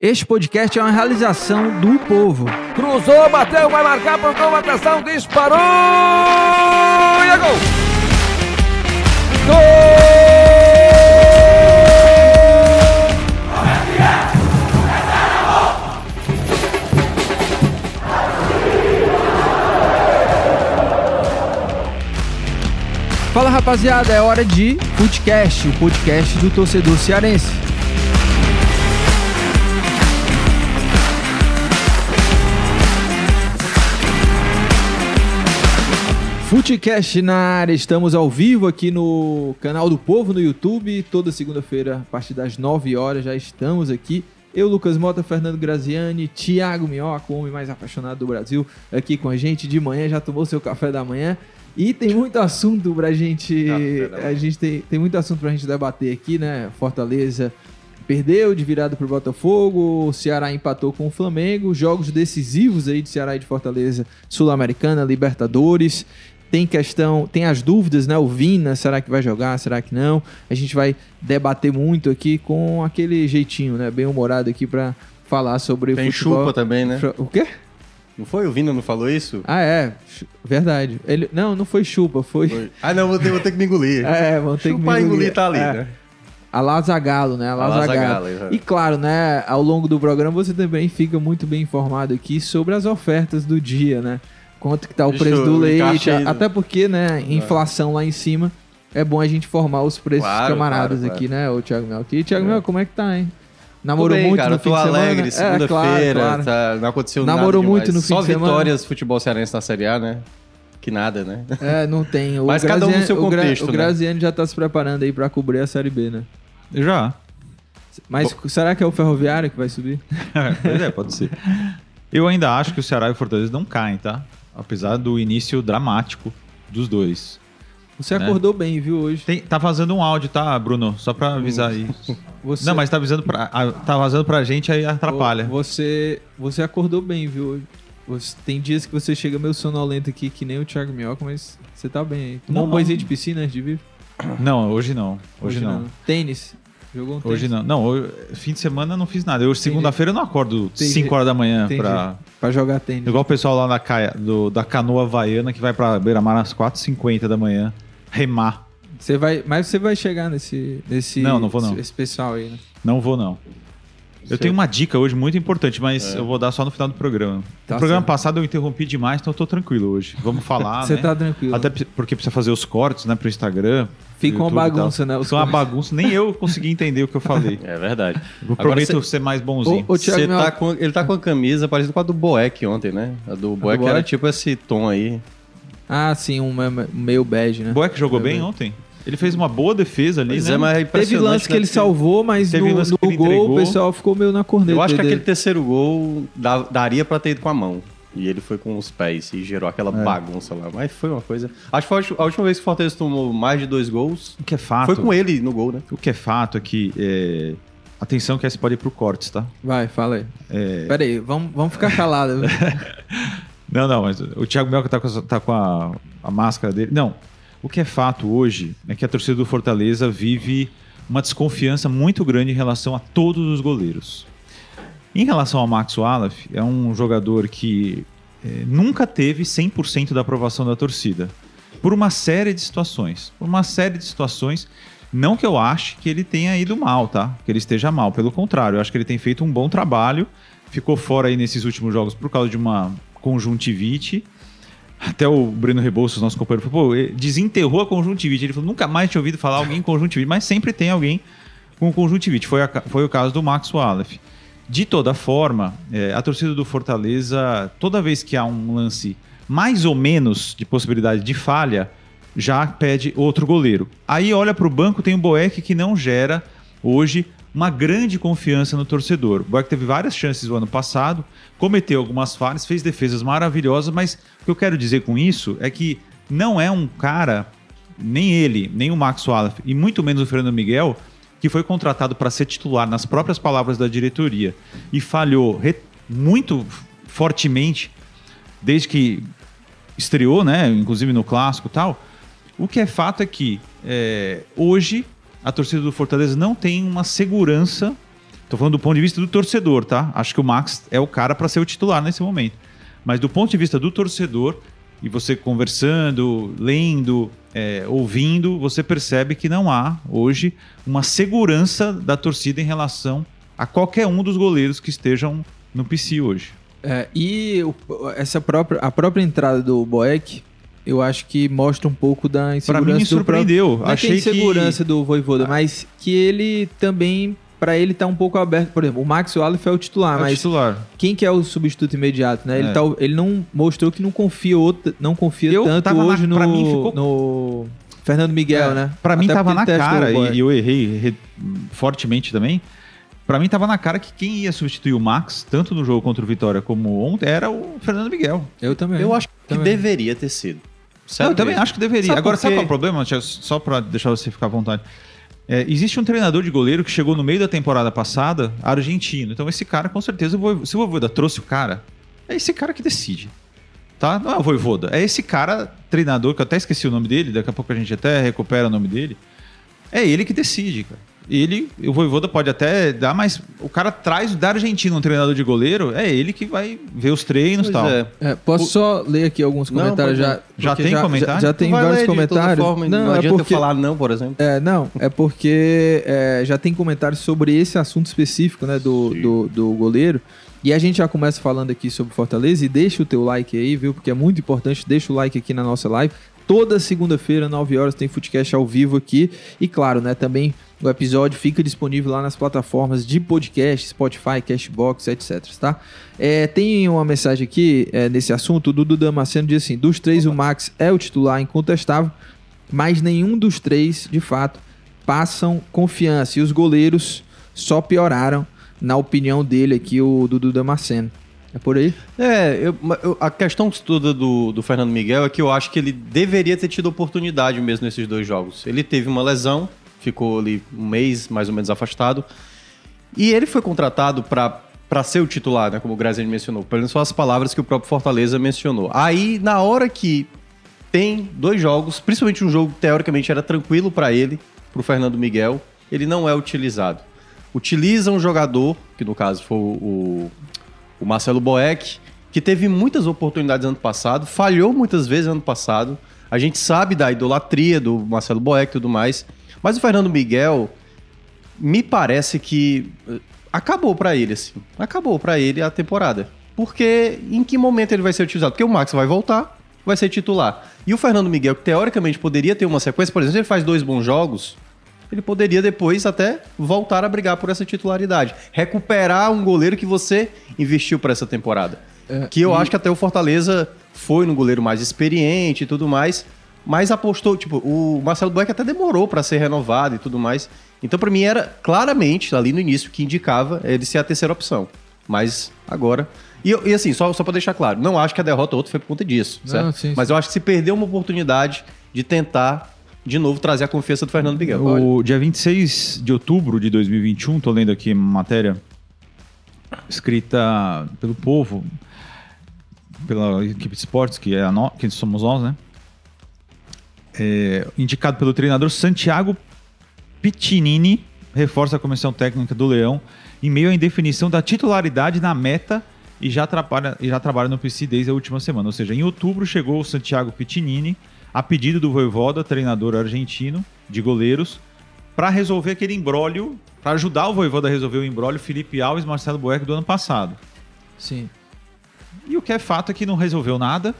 Este podcast é uma realização do povo. Cruzou, bateu, vai marcar por gol, atenção, disparou e é gol! Gol! Fala rapaziada, é hora de Footcast, o podcast do torcedor cearense. Footcast na área, estamos ao vivo aqui no canal do Povo no YouTube, toda segunda-feira, a partir das 9 horas, já estamos aqui. Eu, Lucas Mota, Fernando Graziani, Thiago Minhoca, o homem mais apaixonado do Brasil, aqui com a gente de manhã, já tomou seu café da manhã. E tem muito assunto pra gente. A gente tem, tem muito assunto pra gente debater aqui, né? Fortaleza perdeu de virada pro Botafogo, o Ceará empatou com o Flamengo, jogos decisivos aí de Ceará e de Fortaleza, Sul-Americana, Libertadores tem questão, tem as dúvidas, né? O Vina, será que vai jogar, será que não? A gente vai debater muito aqui com aquele jeitinho, né? Bem humorado aqui para falar sobre tem futebol. chupa também, né? O quê? Não foi? O Vina não falou isso? Ah, é. Verdade. Ele... Não, não foi chupa, foi... foi. Ah, não, vou ter, vou ter que me engolir. é, vou ter Chupar que me engolir. tá ali, é. né? A Lazagalo, né? A Lazagalo. E claro, né? Ao longo do programa você também fica muito bem informado aqui sobre as ofertas do dia, né? Quanto que tá o Deixa preço do leite, encaixei, até porque, né, inflação lá em cima, é bom a gente formar os preços Claro, dos camaradas claro, aqui, né, o Thiago Mel. E Thiago Mel, como é que tá, hein? Namorou bem, muito cara, no tô fim de semana? alegre, É, segunda-feira, claro, claro. tá, não aconteceu Namorou nada muito demais. no fim Só de semana? vitórias futebol cearense na Série A, né? Que nada, né? É, não tem. O Mas cada um no seu o Gra- contexto, O né? Graziano já tá se preparando aí pra cobrir a Série B, né? Já. Mas será que é o Ferroviário que vai subir? pois é, pode ser. Eu ainda acho que o Ceará e o Fortaleza não caem, tá? Apesar do início dramático dos dois. Você Né? acordou bem, viu, hoje? Tem- tá vazando um áudio, tá, Bruno? Só pra avisar aí. Você... Não, mas tá avisando pra, tá vazando pra gente aí atrapalha. Você, você acordou bem, viu? hoje? Você, tem dias que você chega meio sonolento aqui, que nem o Thiago Minhoca, mas você tá bem aí. Tomou um Não. banhozinho de piscina antes de vir? Não, hoje não. Hoje, não. Tênis. Jogou um tênis. Hoje não. Não, hoje- fim de semana eu não fiz nada. Eu segunda-feira eu não acordo Entendi. 5 horas da manhã Entendi. pra. Pra jogar tênis. Igual o pessoal lá na caia, do, da canoa havaiana que vai pra Beira-Mar às 4h50 da manhã. Remar. Você vai, mas você vai chegar nesse, nesse Não, não vou não. Esse pessoal aí, né? Não vou, não. Eu tenho uma dica hoje muito importante, mas eu vou dar só no final do programa. Tá no programa certo. passado eu interrompi demais, então eu tô tranquilo hoje. Vamos falar, Você né? tá tranquilo. Até porque precisa fazer os cortes, né, pro Instagram. Fica uma bagunça, né, Fica uma bagunça. Nem eu consegui entender o que eu falei. É verdade. Eu Agora prometo cê- ser mais bonzinho. Ô, ô, Thiago Mel- tá com, ele tá com a camisa parecida com a do Boeck ontem, né? A do Boeck era tipo esse tom aí. Ah, sim, um me- meio bege, né? O Boeck jogou Meio bem bege. ontem. Ele fez uma boa defesa ali, Pois né? é, mas é Teve lance que né? ele salvou, mas Teve no, lance no que gol entregou. o pessoal ficou meio na corneta. Eu acho que dele. aquele terceiro gol dá- daria pra ter ido com a mão. E ele foi com os pés e gerou aquela É. bagunça lá. Mas foi uma coisa. Acho que foi a última vez que o Fortaleza tomou mais de dois gols. O que é fato. Foi com ele no gol, né? O que é fato é que. é, Atenção que essa pode ir pro cortes, tá? Vai, fala aí. É, Pera aí, vamos, vamos ficar calados. Não, não, mas o Thiago Melca tá com, tá com a, a máscara dele. Não. O que é fato hoje é que a torcida do Fortaleza vive uma desconfiança muito grande em relação a todos os goleiros. Em relação ao Max Wallace, é um jogador que eh, nunca teve 100% da aprovação da torcida. Por uma série de situações. Por uma série de situações. Não que eu ache que ele tenha ido mal, tá? Que ele esteja mal. Pelo contrário, eu acho que ele tem feito um bom trabalho. Ficou fora aí nesses últimos jogos por causa de uma conjuntivite. Até o Breno Rebouças, nosso companheiro, falou, pô, desenterrou a conjuntivite. Ele falou, nunca mais tinha ouvido falar alguém com conjuntivite, mas sempre tem alguém com conjuntivite. Foi, a foi o caso do Max Wallace. De toda forma, eh, a torcida do Fortaleza, toda vez que há um lance mais ou menos de possibilidade de falha, já pede outro goleiro. Aí olha para o banco, tem o Boeck que não gera hoje uma grande confiança no torcedor. O Boeck teve várias chances no ano passado, cometeu algumas falhas, fez defesas maravilhosas, mas o que eu quero dizer com isso é que não é um cara, nem ele, nem o Max Wallace, e muito menos o Fernando Miguel, que foi contratado para ser titular nas próprias palavras da diretoria e falhou muito fortemente desde que estreou, né, inclusive no clássico tal. O que é fato é que é, hoje a torcida do Fortaleza não tem uma segurança Tô falando do ponto de vista do torcedor, tá? Acho que o Max é o cara para ser o titular nesse momento. Mas do ponto de vista do torcedor, e você conversando, lendo, é, ouvindo, você percebe que não há hoje uma segurança da torcida em relação a qualquer um dos goleiros que estejam no PC hoje. É, e o- essa própria, a própria entrada do Boeck, eu acho que mostra um pouco da Pra insegurança mim me do próprio- surpreendeu. Não é Achei insegurança que do Voivoda, mas que ele também, pra ele tá um pouco aberto. Por exemplo, o Max Wallace é o titular, é mas titular. quem que é o substituto imediato, né? Ele, É. tá, ele não mostrou que não confia, outro, não confia Eu tanto tava na- hoje no, ficou- no Fernando Miguel, É, né? Pra mim Até tava porque na ele cara, e eu errei re- fortemente também. Pra mim tava na cara que quem ia substituir o Max, tanto no jogo contra o Vitória como ontem, era o Fernando Miguel. Eu também. Eu acho que Também. deveria ter sido. Não, eu também acho que deveria. Sabe Agora, por sabe qual é o problema? Só pra deixar você ficar à vontade. É, existe um treinador de goleiro que chegou no meio da temporada passada, argentino. Então, esse cara, com certeza, Voiv- se o Voivoda trouxe o cara, é esse cara que decide. Tá? Não é o Voivoda. É esse cara, treinador, que eu até esqueci o nome dele, daqui a pouco a gente até recupera o nome dele. É ele que decide, cara. Ele, o Voivoda pode até dar, mas o cara traz da Argentina um treinador de goleiro, é ele que vai ver os treinos e tal. é. É, posso só ler aqui alguns comentários já? não. Já porque tem comentário? Já, já tem vários comentários. forma, não, não, é porque eu falar não, por exemplo. É, não, é porque é, já tem comentários sobre esse assunto específico, né, do, do, do goleiro. E a gente já começa falando aqui sobre Fortaleza e deixa o teu like aí, viu? Porque é muito importante, deixa o like aqui na nossa live. Toda segunda-feira, 9 horas, tem Footcast ao vivo aqui. E claro, né, também o episódio fica disponível lá nas plataformas de podcast, Spotify, Cashbox, etc, tá? É, tem uma mensagem aqui é, nesse assunto, o Dudu Damasceno diz assim, dos três o Max é o titular incontestável, mas nenhum dos três, de fato, passam confiança. E os goleiros só pioraram, na opinião dele aqui, o Dudu Damasceno. É por aí? É, eu- eu- a questão toda do, do Fernando Miguel é que eu acho que ele deveria ter tido oportunidade mesmo nesses dois jogos. Ele teve uma lesão, ficou ali um mês mais ou menos afastado, e ele foi contratado para para ser o titular, né, como o Graziani mencionou. Pelo menos são as palavras que o próprio Fortaleza mencionou. Aí, na hora que tem dois jogos, principalmente um jogo que teoricamente era tranquilo para ele, pro Fernando Miguel, ele não é utilizado. Utiliza um jogador, que no caso foi o, o Marcelo Boeck, que teve muitas oportunidades ano passado, falhou muitas vezes ano passado. A gente sabe da idolatria do Marcelo Boeck e tudo mais. Mas o Fernando Miguel, me parece que eh, acabou pra ele, assim. Acabou pra ele a temporada. Porque em que momento ele vai ser utilizado? Porque o Max vai voltar, vai ser titular. E o Fernando Miguel, que teoricamente poderia ter uma sequência, por exemplo, se ele faz dois bons jogos, ele poderia depois até voltar a brigar por essa titularidade. Recuperar um goleiro que você investiu para essa temporada. que eu acho que até o Fortaleza foi no goleiro mais experiente e tudo mais, mas apostou, tipo, o Marcelo Bueck até demorou para ser renovado e tudo mais. Então, para mim, era claramente, ali no início, que indicava ele ser a terceira opção. Mas agora. E, e assim, só, só para deixar claro, não acho que a derrota outra foi por conta disso, Não, certo? sim, sim. Mas eu acho que se perdeu uma oportunidade de tentar, de novo, trazer a confiança do Fernando Miguel. O dia 26 de outubro de 2021, tô lendo aqui uma matéria escrita pelo povo, pela equipe de esportes, que, é a no- que somos nós, né? É, indicado pelo treinador Santiago Piccinini, reforça a comissão técnica do Leão em meio à indefinição da titularidade na meta e já trabalha, e já trabalha no PC desde a última semana. Ou seja, em outubro chegou o Santiago Piccinini, a pedido do Voivoda, treinador argentino de goleiros, para resolver aquele embrólio, para ajudar o Voivoda a resolver o embrólio Felipe Alves e Marcelo Boeck do ano passado. Sim. E o que é fato é que não resolveu nada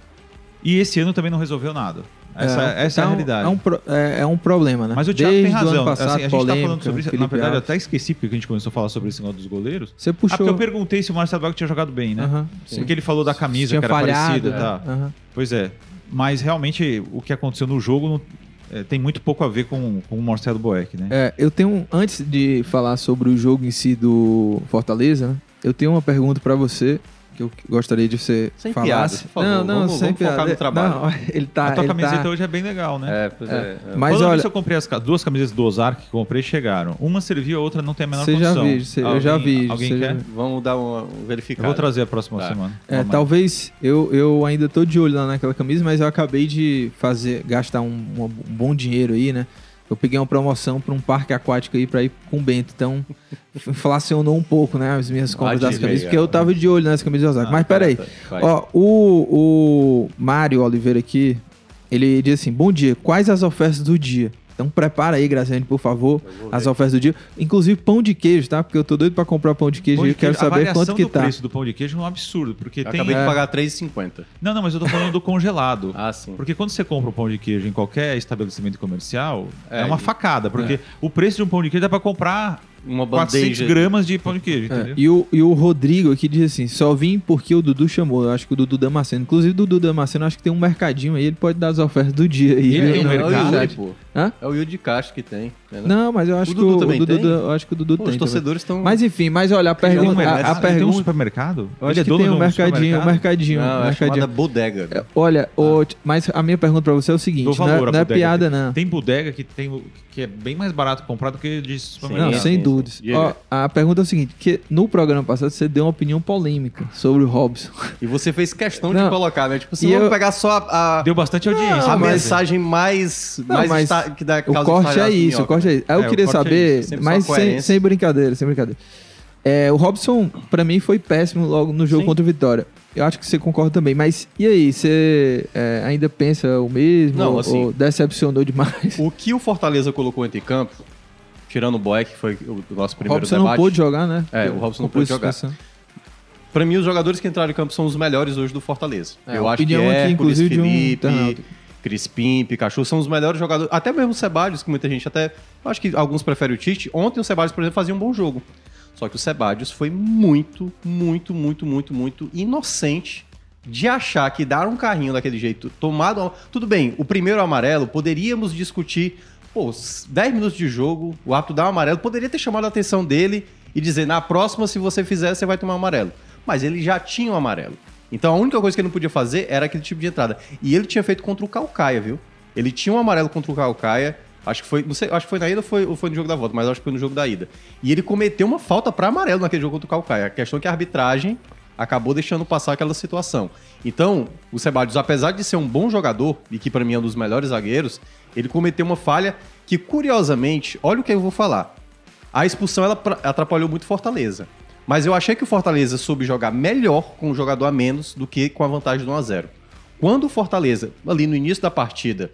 e esse ano também não resolveu nada. Essa é, essa é a um- realidade. É um, é, é um problema, né? Mas o Thiago Desde tem razão. passado, Assim, a gente tá polêmica, falando sobre isso. Na Felipe verdade, eu Alves. até esqueci porque a gente começou a falar sobre esse negócio dos goleiros. Você Ah, puxou... porque eu perguntei se o Marcelo Boeck tinha jogado bem, né? Aham, Porque ele falou da camisa Tinha que era falhado, parecida. Tá. Aham. Pois é. Mas realmente o que aconteceu no jogo não- é, tem muito pouco a ver com, com o Marcelo Boeck, né? É, eu tenho, antes de falar sobre o jogo em si do Fortaleza, né, eu tenho uma pergunta pra você que eu gostaria de você Sem falasse. piadas, por favor. Não, não, Vamos- sem vamos focar piada. no trabalho. Não, ele tá, a tua ele camiseta tá- hoje é bem legal, né? É, pois é. é. Mas Quando olha, eu comprei as duas camisetas do Ozark que comprei, chegaram. Uma serviu, a outra não tem a menor Você já condição. vi, você- eu já Alguém- vi, Alguém quer? já- Vamos dar uma um Eu verificada. vou trazer a próxima Tá. semana. É, talvez eu, eu ainda tô de olho lá naquela camisa, mas eu acabei de fazer gastar um, um bom dinheiro aí, né? Eu peguei uma promoção para um parque aquático aí para ir com o Bento. Então, inflacionou um pouco, né? As minhas compras das camisas. Porque eu tava de olho nas camisas de Osaka. Ah, Mas tá, peraí. tá, vai. Ó, o, o Mário Oliveira aqui, ele diz assim: Bom dia, quais as ofertas do dia? Então prepara aí, Graciane, por favor, as ofertas do dia. Inclusive pão de queijo, tá? Porque eu tô doido pra comprar pão de queijo Pão e de eu quero queijo, saber variação quanto que do tá. preço do pão de queijo é um absurdo, porque Eu tem... acabei de É. pagar 3,50. Não, não, mas eu tô falando do congelado. Ah, sim. Porque quando você compra um pão de queijo em qualquer estabelecimento comercial, é, É, uma e- facada, porque o preço de um pão de queijo dá pra comprar Uma 400 bandeja. gramas de pão de queijo, É, entendeu? e, o, e o Rodrigo aqui diz assim: só vim porque o Dudu chamou. Eu acho que o Dudu Damasceno. Inclusive, o Dudu Damasceno, acho que tem um mercadinho aí, ele pode dar as ofertas do dia aí. E no é o mercado? Yuri, pô. Hã? É o Yuri de Castro que tem. né? Não, mas eu acho O que Dudu o, o Dudu, tem? eu acho que o Dudu Pô, tem. os torcedores estão. Mas enfim, mas olha, a Tem um pergunta. A, a Ele tem um pergunta. supermercado? Eu acho Ele é que tem um mercadinho, um mercadinho, Não, um é mercadinho. chamada bodega. É, Olha, t- mas a minha pergunta pra você é o seguinte: não é, é piada, não. Tem bodega que, tem, que é bem mais barato comprar do que de supermercado. Não, sem sim, sim. Ó, a pergunta é o seguinte: que no programa passado você deu uma opinião polêmica sobre o Robson. E você fez questão Não. de colocar, né? Tipo, se vamos eu- pegar só a, a, Deu bastante audiência. a mas- mensagem mais, Não, mais esta- que dá O causa corte é estardalhaço isso, minhoca, o corte é né? isso. Aí eu É, o queria é saber, sempre mas sem, sem brincadeira, sem brincadeira. É, o Robson, pra mim, foi péssimo logo no jogo Sim. contra o Vitória. Eu acho que você concorda também. Mas e aí, você é, ainda pensa o mesmo? Não, ou, assim- ou decepcionou demais? O que o Fortaleza colocou entre campo, tirando o Boeck, que foi o nosso O primeiro Robson não debate, pôde jogar, né? É, o Robson não pôde jogar. Pra mim, os jogadores que entraram em campo são os melhores hoje do Fortaleza. É, eu acho que opinião aqui, inclusive, um Felipe, internauta. Crispim, Pikachu são os melhores jogadores. Até mesmo o Sebadios, que muita gente até... Acho que alguns preferem o Tite. Ontem o Sebadios, por exemplo, fazia um bom jogo. Só que o Sebadios foi muito, muito, muito, muito, muito inocente de achar que dar um carrinho daquele jeito, tomado... Tudo bem, o primeiro amarelo, poderíamos discutir... Pô, 10 minutos de jogo, o árbitro dá um amarelo, poderia ter chamado a atenção dele e dizer, na próxima, se você fizer, você vai tomar um amarelo. Mas ele já tinha um amarelo. Então a única coisa que ele não podia fazer era aquele tipo de entrada. E ele tinha feito contra o Calcaia, viu? Ele tinha um amarelo contra o Calcaia. Acho que foi, não sei, acho que foi na ida ou foi, ou foi no jogo da volta, mas acho que foi no jogo da ida. E ele cometeu uma falta para amarelo naquele jogo contra o Calcaia. A questão é que a arbitragem acabou deixando passar aquela situação. Então, o Sebadios, apesar de ser um bom jogador e que para mim é um dos melhores zagueiros, ele cometeu uma falha que curiosamente, olha o que eu vou falar. A expulsão ela atrapalhou muito Fortaleza. Mas eu achei que o Fortaleza soube jogar melhor com um jogador a menos do que com a vantagem do 1x0. Quando o Fortaleza, ali no início da partida,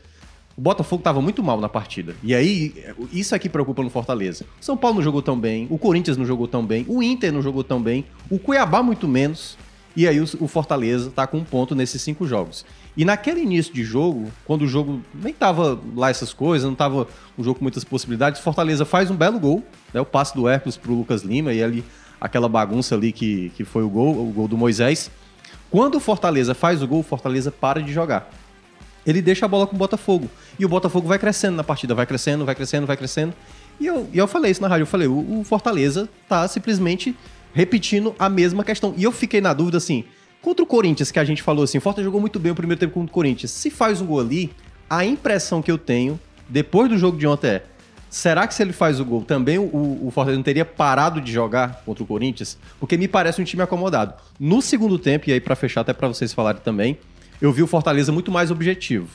o Botafogo estava muito mal na partida. E aí, isso aqui preocupa no Fortaleza. O São Paulo não jogou tão bem, o Corinthians não jogou tão bem, o Inter não jogou tão bem, o Cuiabá muito menos. E aí o, Fortaleza tá com um ponto nesses cinco jogos. E naquele início de jogo, quando o jogo nem tava lá essas coisas, não tava um jogo com muitas possibilidades, Fortaleza faz um belo gol, né? O passe do Hércules pro Lucas Lima e ali aquela bagunça ali que, que foi o gol, o gol do Moisés. Quando o Fortaleza faz o gol, o Fortaleza para de jogar ele deixa a bola com o Botafogo. E o Botafogo vai crescendo na partida, vai crescendo, vai crescendo, vai crescendo. E eu, e eu falei isso na rádio, eu falei, o, o Fortaleza tá simplesmente repetindo a mesma questão. E eu fiquei na dúvida assim, contra o Corinthians, que a gente falou assim, o Fortaleza jogou muito bem o primeiro tempo contra o Corinthians. Se faz um gol ali, a impressão que eu tenho, depois do jogo de ontem é, será que se ele faz o gol, também o, o Fortaleza não teria parado de jogar contra o Corinthians? Porque me parece um time acomodado. No segundo tempo, e aí pra fechar até pra vocês falarem também, eu vi o Fortaleza muito mais objetivo.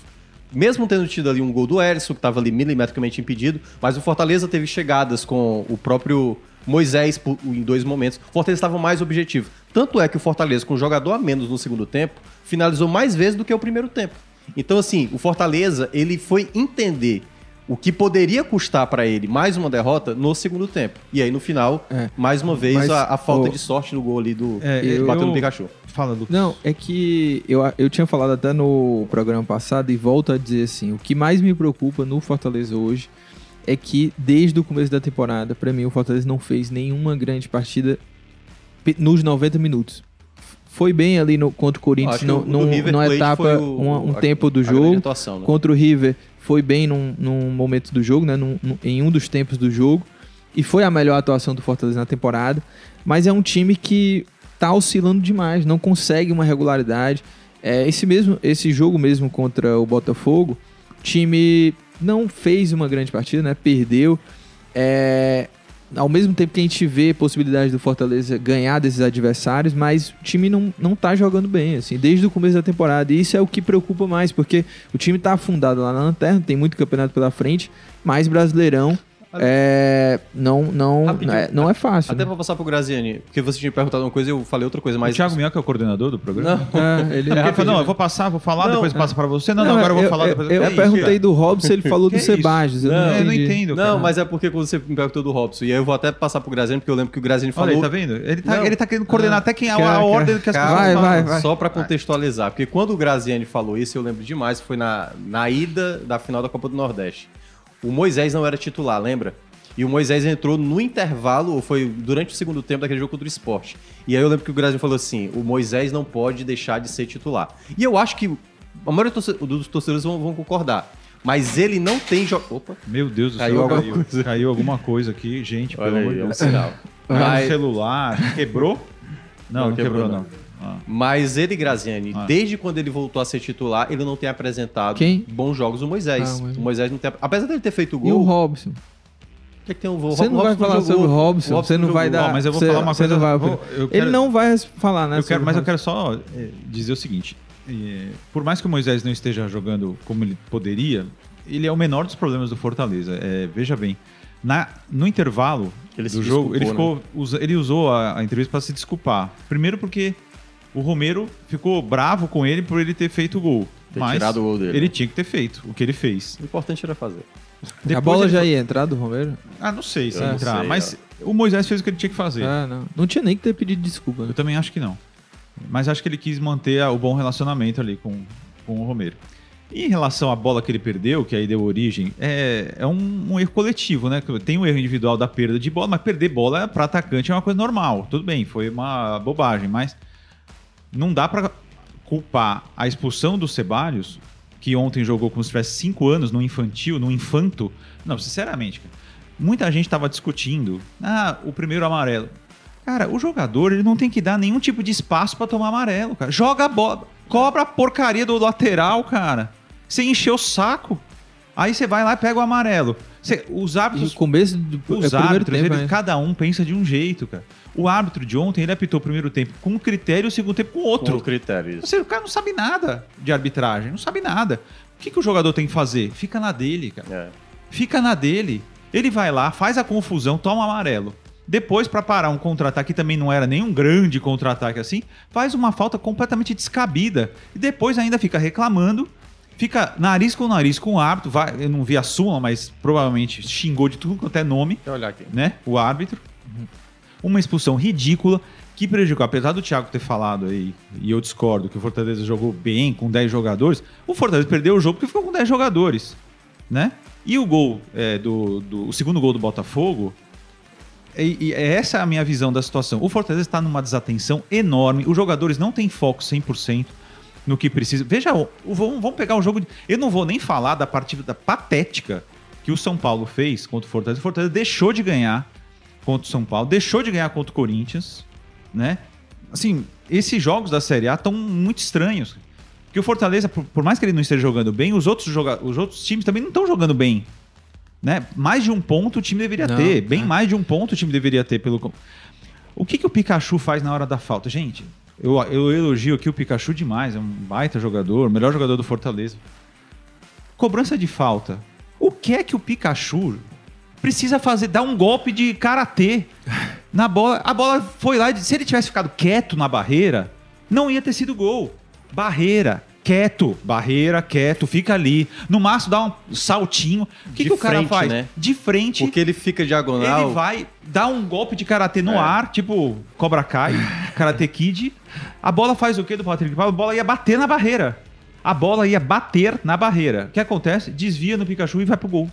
Mesmo tendo tido ali um gol do Erisson, que estava ali milimetricamente impedido, mas o Fortaleza teve chegadas com o próprio Moisés em dois momentos. O Fortaleza estava mais objetivo. Tanto é que o Fortaleza, com um jogador a menos no segundo tempo, finalizou mais vezes do que o primeiro tempo. Então, assim, o Fortaleza, ele foi entender o que poderia custar para ele mais uma derrota no segundo tempo. E aí, no final, É. mais uma vez, Mas, a, a falta de sorte no gol ali do É, eu- batendo no Pikachu. Fala, Lucas. Não, é que eu, eu tinha falado até no programa passado e volto a dizer assim: o que mais me preocupa no Fortaleza hoje é que desde o começo da temporada, pra mim, o Fortaleza não fez nenhuma grande partida nos 90 minutos. Foi bem ali no, contra o Corinthians, no, numa Plate etapa, o- um a- tempo do jogo. né? Contra o River, foi bem num, num momento do jogo, né? Num- num- em um dos tempos do jogo. E foi a melhor atuação do Fortaleza na temporada. Mas é um time que tá oscilando demais, não consegue uma regularidade. É, esse, mesmo, esse jogo mesmo contra o Botafogo, time não fez uma grande partida, né? Perdeu. É, ao mesmo tempo que a gente vê possibilidade do Fortaleza ganhar desses adversários, mas o time não, não tá jogando bem, assim, desde o começo da temporada. E isso é o que preocupa mais, porque o time tá afundado lá na lanterna, tem muito campeonato pela frente, mas Brasileirão é, não, não, Rapidinho. é, não é fácil. Até né? pra passar pro Graziani, porque você tinha perguntado uma coisa e eu falei outra coisa, mas. O Thiago Minhoca é o coordenador do programa? Não. É, ele É, não, eu vou passar, vou falar, Não, depois passa pra você. Não, não, agora eu vou falar eu, depois. Eu, É isso, perguntei cara. do Robson, ele falou Que do é isso? Sebastião. Eu Não, não, É, eu não entendo, Não, cara. mas é porque quando você me perguntou do Robson, e aí eu vou até passar pro Graziani, porque eu lembro que o Graziani Olha falou. aí, tá vendo? Ele tá, Não. ele tá querendo coordenar até quem é a, a ordem que as pessoas Vai, falam. vai, vai. Só pra contextualizar, porque quando o Graziani falou isso, eu lembro demais, foi na, na ida da final da Copa do Nordeste. O Moisés não era titular, lembra? E o Moisés entrou no intervalo, ou foi durante o segundo tempo daquele jogo contra o esporte. E aí eu lembro que o Graziani falou assim: o Moisés não pode deixar de ser titular. E eu acho que a maioria dos torce- dos torcedores vão, vão concordar. Mas ele não tem. Jo... Opa! Meu Deus do Caiu céu, alguma caiu, coisa. caiu alguma coisa aqui, gente, pelo Olha amor aí, de é um Deus. sinal. Caiu no Mas, celular, quebrou? Não, não, Não quebrou, quebrou, não. Ah. mas ele, Graziani, Ah. desde quando ele voltou a ser titular, ele não tem apresentado Quem? bons jogos. O Moisés. Ah, mas- O Moisés não tem. Apesar dele ter feito E o gol. Robson? O que, é que tem o Você não vai falar sobre o Robson, você não vai dar. Mas eu vou falar uma coisa- não vai- vou- eu Ele quero- não vai falar, né? Eu quero, mas o eu quero só é, dizer o seguinte: é, por mais que o Moisés não esteja jogando como ele poderia, ele é o menor dos problemas do Fortaleza. É, veja bem, na, no intervalo Ele do jogo, ele, desculpou, ficou, usa- ele usou a, a entrevista para se desculpar. Primeiro porque o Romero ficou bravo com ele por ele ter feito o gol. Ter mas tirado o gol dele. Ele tinha que ter feito o que ele fez. O importante era fazer. A Depois bola ele já foi- ia entrar do Romero? Ah, não sei se ia entrar, sei, mas o Moisés fez o que ele tinha que fazer. Ah, não. Não tinha nem que ter pedido desculpa. né? Eu também acho que não. Mas acho que ele quis manter a- o bom relacionamento ali com, com o Romero. E em relação à bola que ele perdeu, que aí deu origem, é, é um, um erro coletivo, né? Tem um erro individual da perda de bola, mas perder bola para atacante é uma coisa normal. Tudo bem, foi uma bobagem, mas não dá para culpar a expulsão do Ceballos, que ontem jogou como se tivesse 5 anos no infantil, no infanto. Não, sinceramente. Muita gente estava discutindo. Ah, o primeiro amarelo. Cara, o jogador ele não tem que dar nenhum tipo de espaço para tomar amarelo, cara. Joga a bola, cobra a porcaria do lateral, cara. Você encheu o saco. Aí você vai lá e pega o amarelo. Você- os No árbitros começo do é os primeiro árbitros, tempo, eles- né? cada um pensa de um jeito, cara. O árbitro de ontem, ele apitou o primeiro tempo com um critério e o segundo tempo com outro. Outro critério, seja, o cara não sabe nada de arbitragem, não sabe nada. O que, que o jogador tem que fazer? Fica na dele, cara. É. Fica na dele. Ele vai lá, faz a confusão, toma amarelo. Depois, pra parar um contra-ataque, que também não era nenhum grande contra-ataque assim, faz uma falta completamente descabida. E depois ainda fica reclamando, fica nariz com nariz com o árbitro. Vai, eu não vi a súmula, mas provavelmente xingou de tudo quanto é nome Deixa eu olhar aqui. né? O árbitro. Uma expulsão ridícula que prejudicou. Apesar do Thiago ter falado aí, e eu discordo, que o Fortaleza jogou bem com 10 jogadores, o Fortaleza perdeu o jogo porque ficou com 10 jogadores, né? E o gol é, do, do- o segundo gol do Botafogo, e, e essa é a minha visão da situação. O Fortaleza está numa desatenção enorme, os jogadores não têm foco 100% no que precisa. Veja, vamos pegar um jogo. De, eu não vou nem falar da partida patética que o São Paulo fez contra o Fortaleza. O Fortaleza deixou de ganhar contra o São Paulo, deixou de ganhar contra o Corinthians, né? Assim, esses jogos da Série A estão muito estranhos. Porque o Fortaleza, por, por mais que ele não esteja jogando bem, os outros, joga os outros times também não estão jogando bem. Né? Mais de um ponto o time deveria Não, ter. Bem é. mais de um ponto o time deveria ter. pelo O que, que o Pikachu faz na hora da falta? Gente, eu, eu elogio aqui o Pikachu demais. É um baita jogador, melhor jogador do Fortaleza. Cobrança de falta. O que é que o Pikachu precisa fazer? Dar um golpe de karatê na bola. A bola foi lá. Se ele tivesse ficado quieto na barreira, não ia ter sido gol. Barreira, quieto, barreira, quieto, fica ali. No máximo dá um saltinho. O que, que o cara frente, faz? né? De frente. Porque ele fica diagonal. Ele vai dar um golpe de karatê no É. ar, tipo Cobra Kai, Karate Kid. A bola faz o quê do Patrick? A bola ia bater na barreira. A bola ia bater na barreira. O que acontece? Desvia no Pikachu e vai pro gol.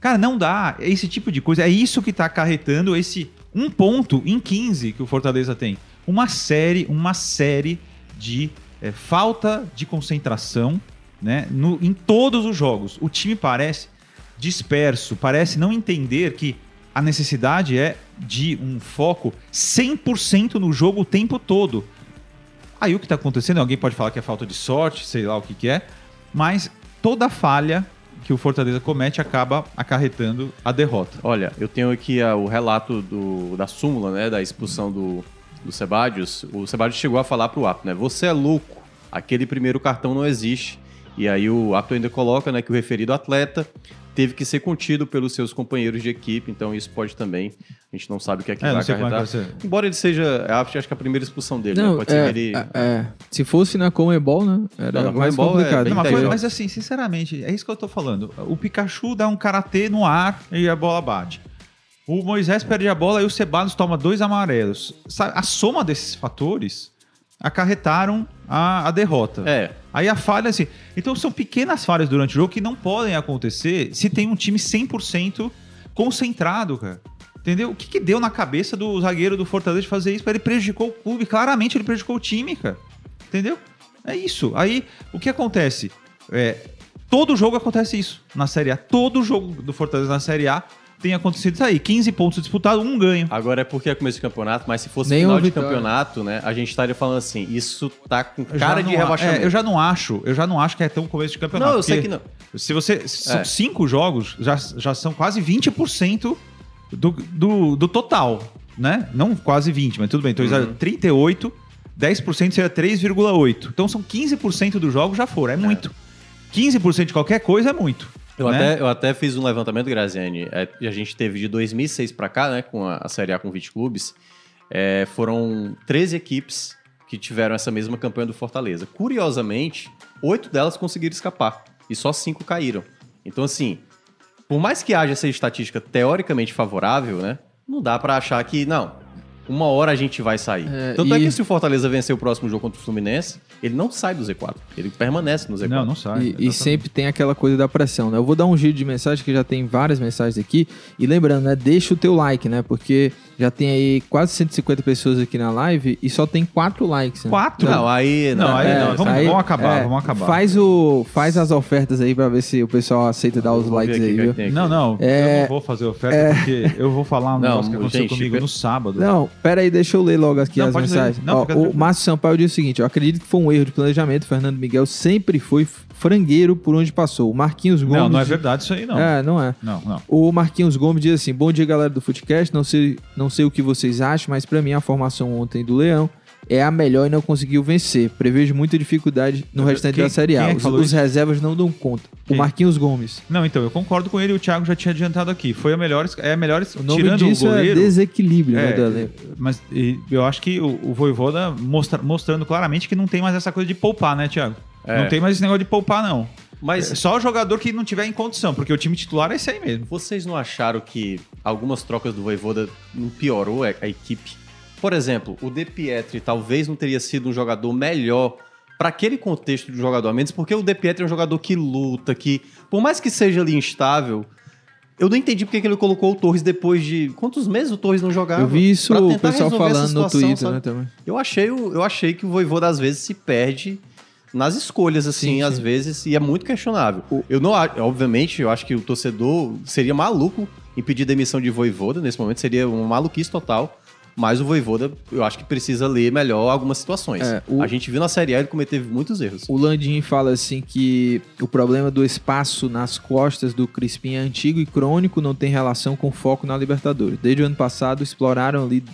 Cara, não dá. Esse tipo de coisa. É isso que tá acarretando esse um ponto em 15 que o Fortaleza tem. Uma série, uma série de é, falta de concentração né, no- em todos os jogos. O time parece disperso, parece não entender que a necessidade é de um foco 100% no jogo o tempo todo. Aí o que está acontecendo, alguém pode falar que é falta de sorte, sei lá o que, que é, mas toda falha que o Fortaleza comete acaba acarretando a derrota. Olha, eu tenho aqui ah, o relato do, da súmula, né, da expulsão do, do Sebadios. O Sebadios chegou a falar pro Apto, né, você é louco, aquele primeiro cartão não existe. E aí o Apto ainda coloca, né, que o referido atleta teve que ser contido pelos seus companheiros de equipe, então isso pode também, a gente não sabe o que é que É, vai é acarretar. ser. Embora ele seja, acho acho que a primeira expulsão dele, né, Não, pode ser é, que ele... é, é. Se fosse na Comebol, né? Era Não, mais Comebol é complicado. Não, mas, mas assim, sinceramente, é isso que eu tô falando. O Pikachu dá um karatê no ar e a bola bate. O Moisés perde a bola e o Ceballos toma dois amarelos. A soma desses fatores acarretaram a, a derrota. É, Aí a falha, assim. Então são pequenas falhas durante o jogo que não podem acontecer se tem um time 100% concentrado, cara. Entendeu? O que, que deu na cabeça do zagueiro do Fortaleza de fazer isso? Ele prejudicou o clube, claramente ele prejudicou o time, cara. Entendeu? É isso. Aí, o que acontece? É, todo jogo acontece isso na Série A. Todo jogo do Fortaleza na Série A tem acontecido isso aí. 15 pontos disputados, um ganho. agora é porque é começo de campeonato, mas se fosse final de vitória. campeonato, né, a gente estaria falando assim, isso tá com cara de rebaixamento. é, eu já não acho, eu já não acho que é tão começo de campeonato. Não, eu sei que não. Se você. São É. cinco jogos, já, já são quase 20% do, do, do total, né? Não quase 20, mas tudo bem. Então, Uhum. 38, 10% seria 3,8. Então são 15% dos jogos já foram. É, muito. 15% de qualquer coisa é muito. Eu, né? até, eu até fiz um levantamento, Graziani. É, a gente teve de 2006 pra cá, né, com a, a Série A com 20 clubes. é, foram 13 equipes que tiveram essa mesma campanha do Fortaleza. Curiosamente, oito delas conseguiram escapar e só cinco caíram. Então, assim, por mais que haja essa estatística teoricamente favorável, né, não dá pra achar que, não, uma hora a gente vai sair. É, Tanto é e- que se o Fortaleza vencer o próximo jogo contra o Fluminense, ele não sai do Z4. Ele permanece no Z4. Não, não sai. E, e sempre tem aquela coisa da pressão, né? Eu vou dar um giro de mensagem, que já tem várias mensagens aqui. E lembrando, né? Deixa o teu like, né? Porque já tem aí quase 150 pessoas aqui na live e só tem quatro likes. Né? Quatro? Não, aí... Não, aí não. Vamos- aí- vamos acabar, é, vamos acabar. Faz, o, faz as ofertas aí pra ver se o pessoal aceita dar os likes aí, é viu? aqui. Não, não, É- eu não vou fazer oferta porque eu vou falar um Não, negócio que aconteceu gente, comigo pe- no sábado. Não, pera aí, deixa eu ler logo aqui Não, as mensagens. Não, Ó, o. Márcio Sampaio diz o seguinte: eu acredito que foi um erro de planejamento. Fernando Miguel sempre foi frangueiro por onde passou. O Marquinhos Gomes. Não, não é verdade isso aí, não. É, não é. Não, não. O Marquinhos Gomes diz assim: Bom dia, galera do Footcast. Não sei, não sei o que vocês acham, mas pra mim a formação ontem do Leão é a melhor e não conseguiu vencer. Prevejo muita dificuldade no restante Quem- da Série A. é que os os reservas não dão conta. Quem? O Marquinhos Gomes. Não, então, eu concordo com ele, o Thiago já tinha adiantado aqui. Foi a melhor, é a melhor, O nome tirando disso o goleiro. é desequilíbrio, né, É, do elenco. mas e, eu acho que o, o Voivoda mostra- mostrando claramente que não tem mais essa coisa de poupar, né, Thiago? É. Não tem mais esse negócio de poupar, não. Mas É Só o jogador que não tiver em condição, porque o time titular é esse aí mesmo. Vocês não acharam que algumas trocas do Voivoda não piorou a, a equipe? Por exemplo, o De Pietri talvez não teria sido um jogador melhor para aquele contexto de jogador a menos, porque o De Pietri é um jogador que luta, que por mais que seja ali instável, eu não entendi porque que ele colocou o Torres depois de quantos meses o Torres não jogava. Eu vi isso o pessoal falando no situação, Twitter, sabe? né, também. Eu achei, o- eu achei que o Voivoda às vezes se perde nas escolhas, assim, Sim, às sim. vezes, e é muito questionável. Eu não, obviamente, eu acho que o torcedor seria maluco em pedir demissão de Voivoda nesse momento, seria uma maluquice total. Mas o Voivoda, eu acho que precisa ler melhor algumas situações. É, o- A gente viu na Série A ele cometeu muitos erros. O Landim fala assim que o problema do espaço nas costas do Crispim é antigo e crônico, não tem relação com foco na Libertadores. Desde o ano passado exploraram ali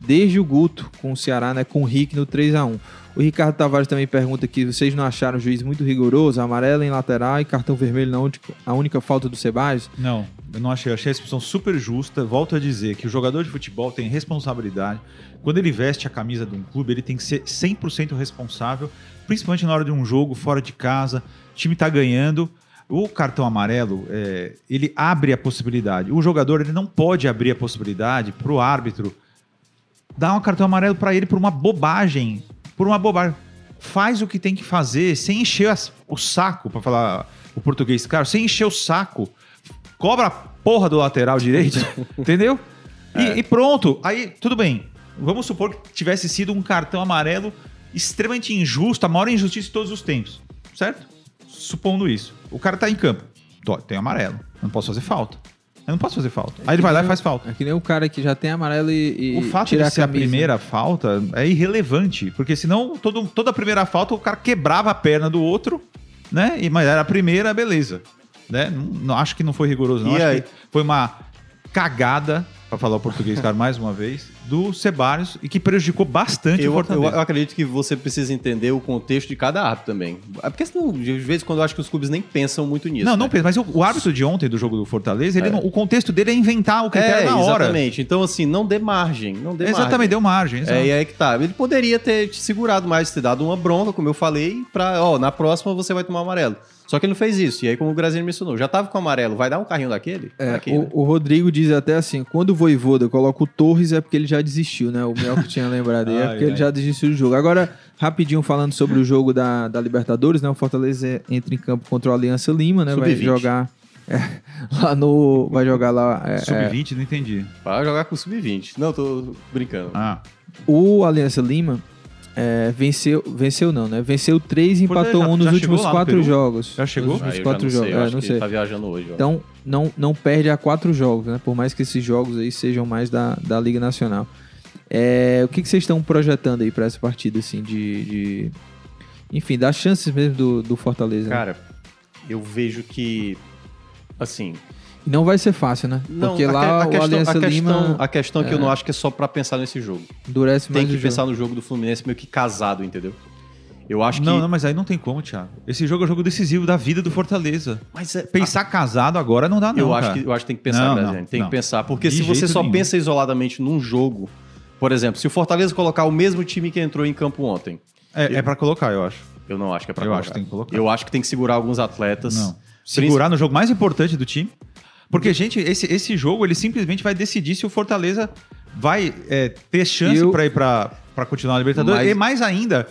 desde o Guto com o Ceará, né, com o Rick no 3 a 1 O Ricardo Tavares também pergunta aqui, vocês não acharam o juiz muito rigoroso, amarelo em lateral e cartão vermelho na única, a única falta do Sebadios? Não, eu não achei. Eu achei a expulsão super justa. Volto a dizer que o jogador de futebol tem responsabilidade. Quando ele veste a camisa de um clube, ele tem que ser 100% responsável, principalmente na hora de um jogo, fora de casa, o time tá ganhando. O cartão amarelo, é, ele abre a possibilidade. O jogador ele não pode abrir a possibilidade para o árbitro dar um cartão amarelo para ele por uma bobagem. Por uma bobagem. Faz o que tem que fazer sem encher as- o saco, para falar o português, cara, sem encher o saco. Cobra a porra do lateral direito, entendeu? E, e pronto. Aí, tudo bem. Vamos supor que tivesse sido um cartão amarelo extremamente injusto, a maior injustiça de todos os tempos, certo? Supondo isso. O cara tá em campo. Tem amarelo. Eu não posso fazer falta. Eu não posso fazer falta. Aí ele vai lá e faz falta. É que nem o cara que já tem amarelo e, e O fato de ser a camisa. primeira falta é irrelevante, porque senão todo, toda a primeira falta o cara quebrava a perna do outro, né? E, mas era a primeira, beleza. Né? Não, não- acho que não foi rigoroso, não. E acho aí? que foi uma cagada, pra falar o português, cara, mais uma vez, do Ceballos e que prejudicou bastante o Eu, Fortaleza. eu, eu acredito que você precisa entender o contexto de cada árbitro também. É Porque senão, de vez em quando, eu acho que os clubes nem pensam muito nisso. não, né? não pensa, mas o, o árbitro de ontem do jogo do Fortaleza, ele não- o contexto dele é inventar o critério É, na hora. exatamente. Então, assim, não dê margem. Não dê Exatamente, margem. deu margem. exato. É, e aí que tá. Ele poderia ter te segurado mais, ter dado uma bronca, como eu falei, pra, ó, na próxima você vai tomar amarelo. Só que ele não fez isso. E aí, como o Graziano mencionou, já tava com amarelo, vai dar um carrinho daquele? É, Pra quê, o, né? o Rodrigo diz até assim: quando o Voivoda coloca o Torres é porque ele já desistiu, né? O Mel que tinha lembrado aí, é Ai, porque ele ai. já desistiu do jogo. Agora, rapidinho falando sobre o jogo da, da Libertadores, né? O Fortaleza entra em campo contra o Aliança Lima, né? Vai Sub-20. jogar é, lá no. Vai jogar lá. é, é, Sub-20, não entendi. Vai jogar com o sub-20. Não, tô brincando. Ah, o Aliança Lima é, venceu. Venceu não, né? Venceu três e empatou já- um nos últimos quatro jogos. Já chegou? Nos Ah, últimos já quatro não jogos. sei, é, não que sei. ele tá viajando hoje. ó. Então, não, não perde a quatro jogos, né? Por mais que esses jogos aí sejam mais da, da Liga Nacional. É, o que, que vocês estão projetando aí pra essa partida, assim, de... de- Enfim, das chances mesmo do, do Fortaleza. né? Cara, eu vejo que, assim, não vai ser fácil, né? não, Porque a, lá que- a o questão, Aliança a questão, Lima a questão é que eu não acho que é só pra pensar nesse jogo. endurece mais Tem que o pensar jogo. no jogo do Fluminense meio que casado, entendeu? Eu acho não, que. não, mas aí não tem como, Thiago. Esse jogo é o jogo decisivo da vida do Fortaleza. Mas é, Pensar casado agora não dá, não. eu, acho que, eu acho que tem que pensar, Não, Graziani, não, Tem não. que pensar. Porque De se você só nenhum. pensa isoladamente num jogo, por exemplo, se o Fortaleza colocar o mesmo time que entrou em campo ontem, É, é pra colocar, eu acho. eu não acho que é pra Eu colocar. acho que tem que colocar. Eu acho que tem que segurar alguns atletas. Não. Segurar no jogo mais importante do time. Porque, gente, esse, esse jogo ele simplesmente vai decidir se o Fortaleza vai é, ter chance Eu- pra ir pra, pra continuar a Libertadores. Mas- E mais ainda,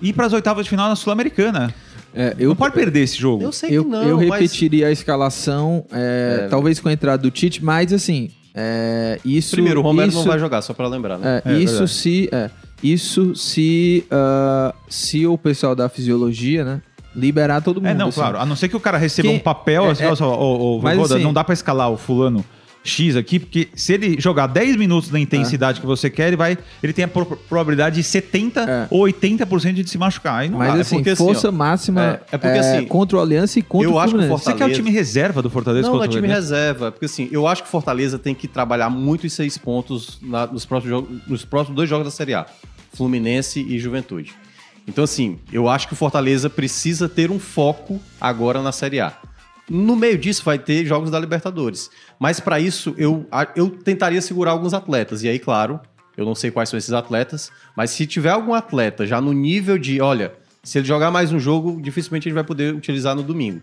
ir pras oitavas de final na Sul-Americana. É, eu, Não pode perder esse jogo. Eu sei eu, que não, eu mas- repetiria a escalação, é, talvez com a entrada do Tite, mas assim, é, isso... Primeiro, o Romero isso, não vai jogar, só pra lembrar, né? É, É, isso verdade. se é, isso se ah, se o pessoal da fisiologia, né, liberar todo mundo. É, não, assim. claro. A não ser que o cara receba Quem- um papel, é, assim, é- só, ô, ô, mas assim- não dá pra escalar o fulano X aqui, porque se ele jogar 10 minutos na É. intensidade que você quer, ele vai. Ele tem a pro- probabilidade de 70 É. ou 80% de se machucar. Aí não Mas dá. assim, porque, assim, força ó, máxima é- é porque, assim, contra o Aliança e contra eu o acho que o Fluminense. Você quer o Fortaleza- time reserva do Fortaleza Não, não é time reserva. Porque assim, eu acho que o Fortaleza tem que trabalhar muito em seis pontos na- nos, próximos jogos, nos próximos dois jogos da Série A. Fluminense e Juventude. Então assim, eu acho que o Fortaleza precisa ter um foco agora na Série A. No meio disso vai ter jogos da Libertadores. Mas para isso eu, eu tentaria segurar alguns atletas. E aí, claro, eu não sei quais são esses atletas, mas se tiver algum atleta já no nível de, olha, se ele jogar mais um jogo, dificilmente ele vai poder utilizar no domingo.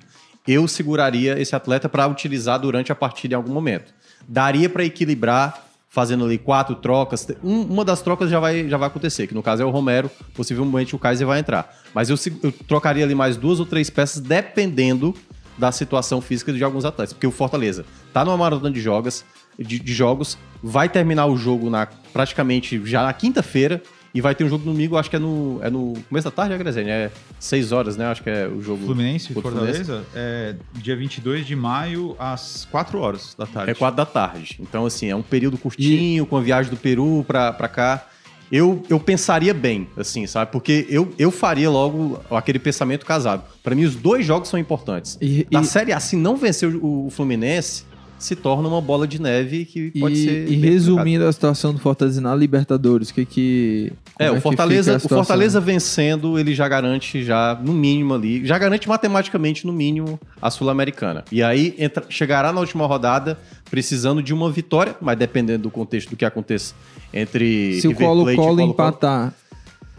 Eu seguraria esse atleta para utilizar durante a partida em algum momento. Daria para equilibrar fazendo ali quatro trocas. Um- uma das trocas já vai, já vai acontecer, que no caso é o Romero, possivelmente o Kaiser vai entrar. Mas eu, eu trocaria ali mais duas ou três peças, dependendo da situação física de alguns atletas. Porque o Fortaleza tá numa maratona de jogos, de, de jogos vai terminar o jogo na, praticamente já na quinta-feira e vai ter um jogo no domingo, acho que é no, é no começo da tarde, é, Graziani? É seis horas, né? Acho que é o jogo. Fluminense e o Fluminense. Fortaleza é dia 22 de maio, às 4 horas da tarde. É quatro da tarde. Então, assim, é um período curtinho, com a viagem do Peru pra, pra cá. Eu, eu pensaria bem, assim, sabe? Porque eu, eu faria logo aquele pensamento casado. Pra mim, os dois jogos são importantes. E- Na e- Série A, se não vencer o, o Fluminense, se torna uma bola de neve que pode e, ser. e resumindo a situação do Fortaleza na Libertadores, o que que É, o que Fortaleza, o? Fortaleza vencendo, ele já garante já no mínimo ali, já garante matematicamente no mínimo a Sul-Americana. E aí entra- chegará na última rodada precisando de uma vitória, mas dependendo do contexto do que aconteça entre Se o River e Colo-Colo empatar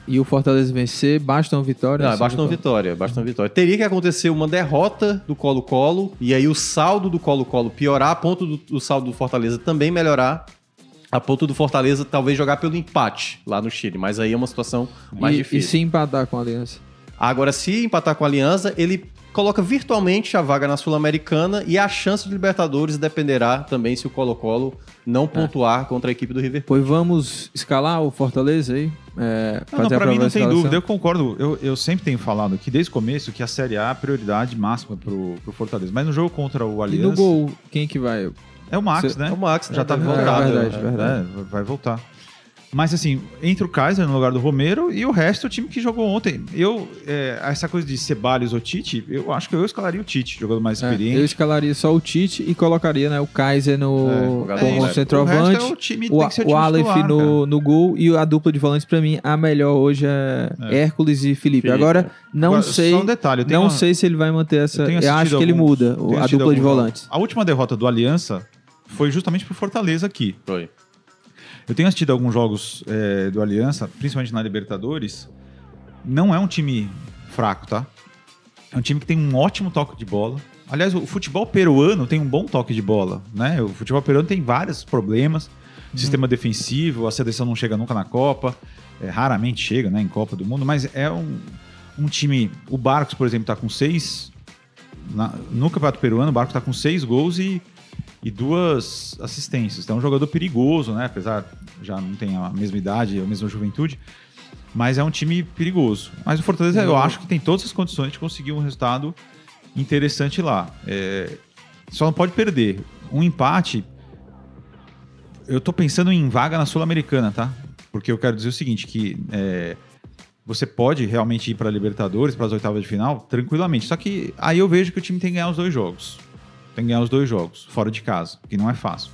e o Fortaleza vencer, basta uma vitória? Não, assim, basta uma vitória, basta uma vitória. Teria que acontecer uma derrota do Colo-Colo e aí o saldo do Colo-Colo piorar, a ponto do, do saldo do Fortaleza também melhorar, a ponto do Fortaleza talvez jogar pelo empate lá no Chile, mas aí é uma situação mais e, difícil. E se empatar com a Aliança? Agora, se empatar com a Aliança, ele coloca virtualmente a vaga na Sul-Americana e a chance de Libertadores dependerá também se o Colo-Colo não pontuar contra a equipe do River. Pois vamos escalar o Fortaleza aí? É, Não, não, fazer a pra mim não tem escalação? dúvida, eu concordo. Eu, eu sempre tenho falado aqui desde o começo que a Série A é a prioridade máxima pro, pro Fortaleza. Mas no jogo contra o E Aliança. no gol, quem que vai? É o Max, Você- né? É o Max, Já né? tá Deve É, voltar, verdade, né? verdade. É, vai voltar. Mas assim, entre o Kaiser no lugar do Romero e o resto o time que jogou ontem. Eu, é, essa coisa de Ceballos ou Tite, eu acho que eu escalaria o Tite, jogador mais É, experiente. eu escalaria só o Tite e colocaria né, o Kaiser no, jogador como centroavante. O é o time- o, o o Aleph titular, no, no gol e a dupla de volantes, pra mim, a melhor hoje é, Hércules e Felipe. Felipe, Agora, não Agora, sei. só um detalhe, eu tenho não uma- sei se ele vai manter essa. Eu, tenho acho que ele muda a dupla de volantes. A última derrota do Aliança foi justamente pro Fortaleza aqui. Foi. Eu tenho assistido alguns jogos é, do Aliança, principalmente na Libertadores. Não é um time fraco, tá? É um time que tem um ótimo toque de bola. Aliás, o futebol peruano tem um bom toque de bola, né? O futebol peruano tem vários problemas. Sistema defensivo, a seleção não chega nunca na Copa, é, raramente chega, né, em Copa do Mundo, mas é um, um time. O Barcos, por exemplo, está com seis. na- no Campeonato Peruano, o Barcos está com seis gols e, e duas assistências. Então é um jogador perigoso, né? Apesar já não tem a mesma idade, a mesma juventude. Mas é um time perigoso. Mas o Fortaleza, eu acho que tem todas as condições de conseguir um resultado interessante lá. É, só não pode perder. Um empate. Eu tô pensando em vaga na Sul-Americana, tá? Porque eu quero dizer o seguinte: que é, você pode realmente ir para Libertadores, para as oitavas de final, tranquilamente. Só que aí eu vejo que o time tem que ganhar os dois jogos. Tem que ganhar os dois jogos, fora de casa, que não é fácil.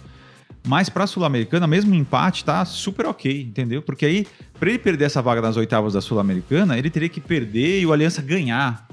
Mas para a Sul-Americana, mesmo empate tá super ok, entendeu? Porque aí, para ele perder essa vaga nas oitavas da Sul-Americana, ele teria que perder e o Aliança ganhar,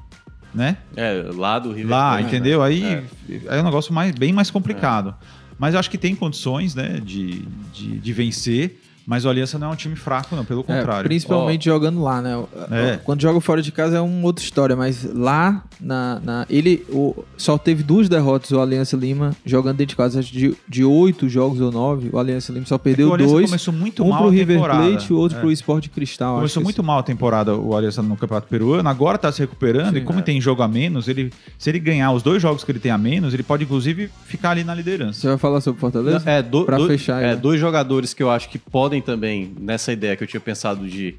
né? É, lá do River Lá, né? entendeu? Aí É. é. um negócio mais, bem mais complicado. Mas eu acho que tem condições, né, de, de, de vencer. Mas o Aliança não é um time fraco, não, pelo É, contrário. principalmente jogando lá, né? É. Quando joga fora de casa é uma outra história, mas lá na, na- ele o, só teve duas derrotas o Aliança Lima jogando dentro de casa de, de oito jogos ou nove. O Aliança Lima só É perdeu o Aliança dois. começou muito um mal pro a River temporada. Plate e o outro É. pro Sport Cristal. acho Começou muito mal a temporada o Aliança no Campeonato Peruano, agora tá se recuperando Sim, e como é. tem jogo a menos, ele, se ele ganhar os dois jogos que ele tem a menos, ele pode inclusive ficar ali na liderança. Você vai falar sobre Fortaleza? É, do, Pra do- fechar aí, é, né? dois jogadores que eu acho que podem também, nessa ideia que eu tinha pensado de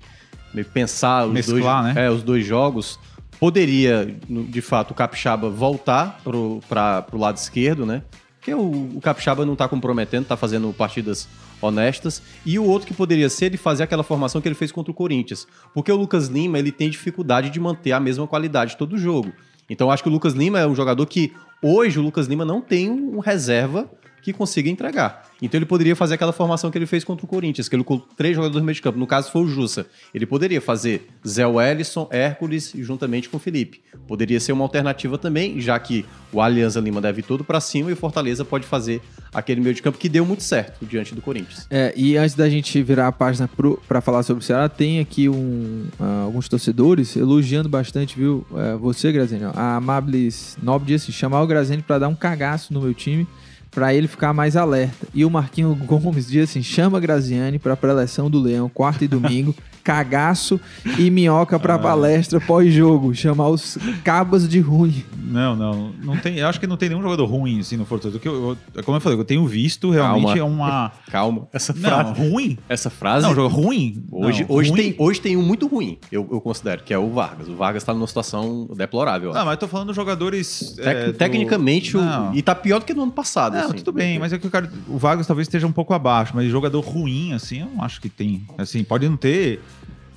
pensar os, Mesclar, dois, né? é, os dois jogos, poderia, de fato, o Capixaba voltar pro, pra, pro lado esquerdo, né? Porque o, o Capixaba não tá comprometendo, tá fazendo partidas honestas. E o outro que poderia ser ele fazer aquela formação que ele fez contra o Corinthians. Porque o Lucas Lima, ele tem dificuldade de manter a mesma qualidade todo jogo. Então eu acho que o Lucas Lima é um jogador que hoje o Lucas Lima não tem um reserva que consiga entregar. Então ele poderia fazer aquela formação que ele fez contra o Corinthians, que ele colocou três jogadores no meio de campo. No caso foi o Jussa. Ele poderia fazer Zé Wellison, Hércules e juntamente com o Felipe. Poderia ser uma alternativa também, já que o Alianza Lima deve todo para cima e o Fortaleza pode fazer aquele meio de campo que deu muito certo diante do Corinthians. É, e antes da gente virar a página para falar sobre o Ceará, tem aqui um, ah, alguns torcedores elogiando bastante, viu? É, você, Graziani. ó. A Amables Nobre disse chamar o Graziani para dar um cagaço no meu time, para ele ficar mais alerta. E o Marquinho Gomes diz assim, chama Graziani para preleção do Leão, quarta e domingo, cagaço e minhoca para palestra pós-jogo, chamar os cabas de ruim. Não, não, não tem, eu acho que não tem nenhum jogador ruim assim no Fortaleza. Que eu, eu- como eu falei, eu tenho visto realmente Calma. é uma Calma, essa não, frase. ruim. Essa frase. Não, jogo ruim. Hoje, Não, hoje, ruim. tem, hoje tem um muito ruim, eu, eu considero, que é o Vargas. O Vargas tá numa situação deplorável. Não, mas eu tô falando dos jogadores Tec- é, do- Tecnicamente, o- Não. e tá pior do que no ano passado. Não, assim. tudo bem, mas é que o cara, o Vargas talvez esteja um pouco abaixo, mas jogador ruim, assim, eu não acho que tem. Assim, pode não ter.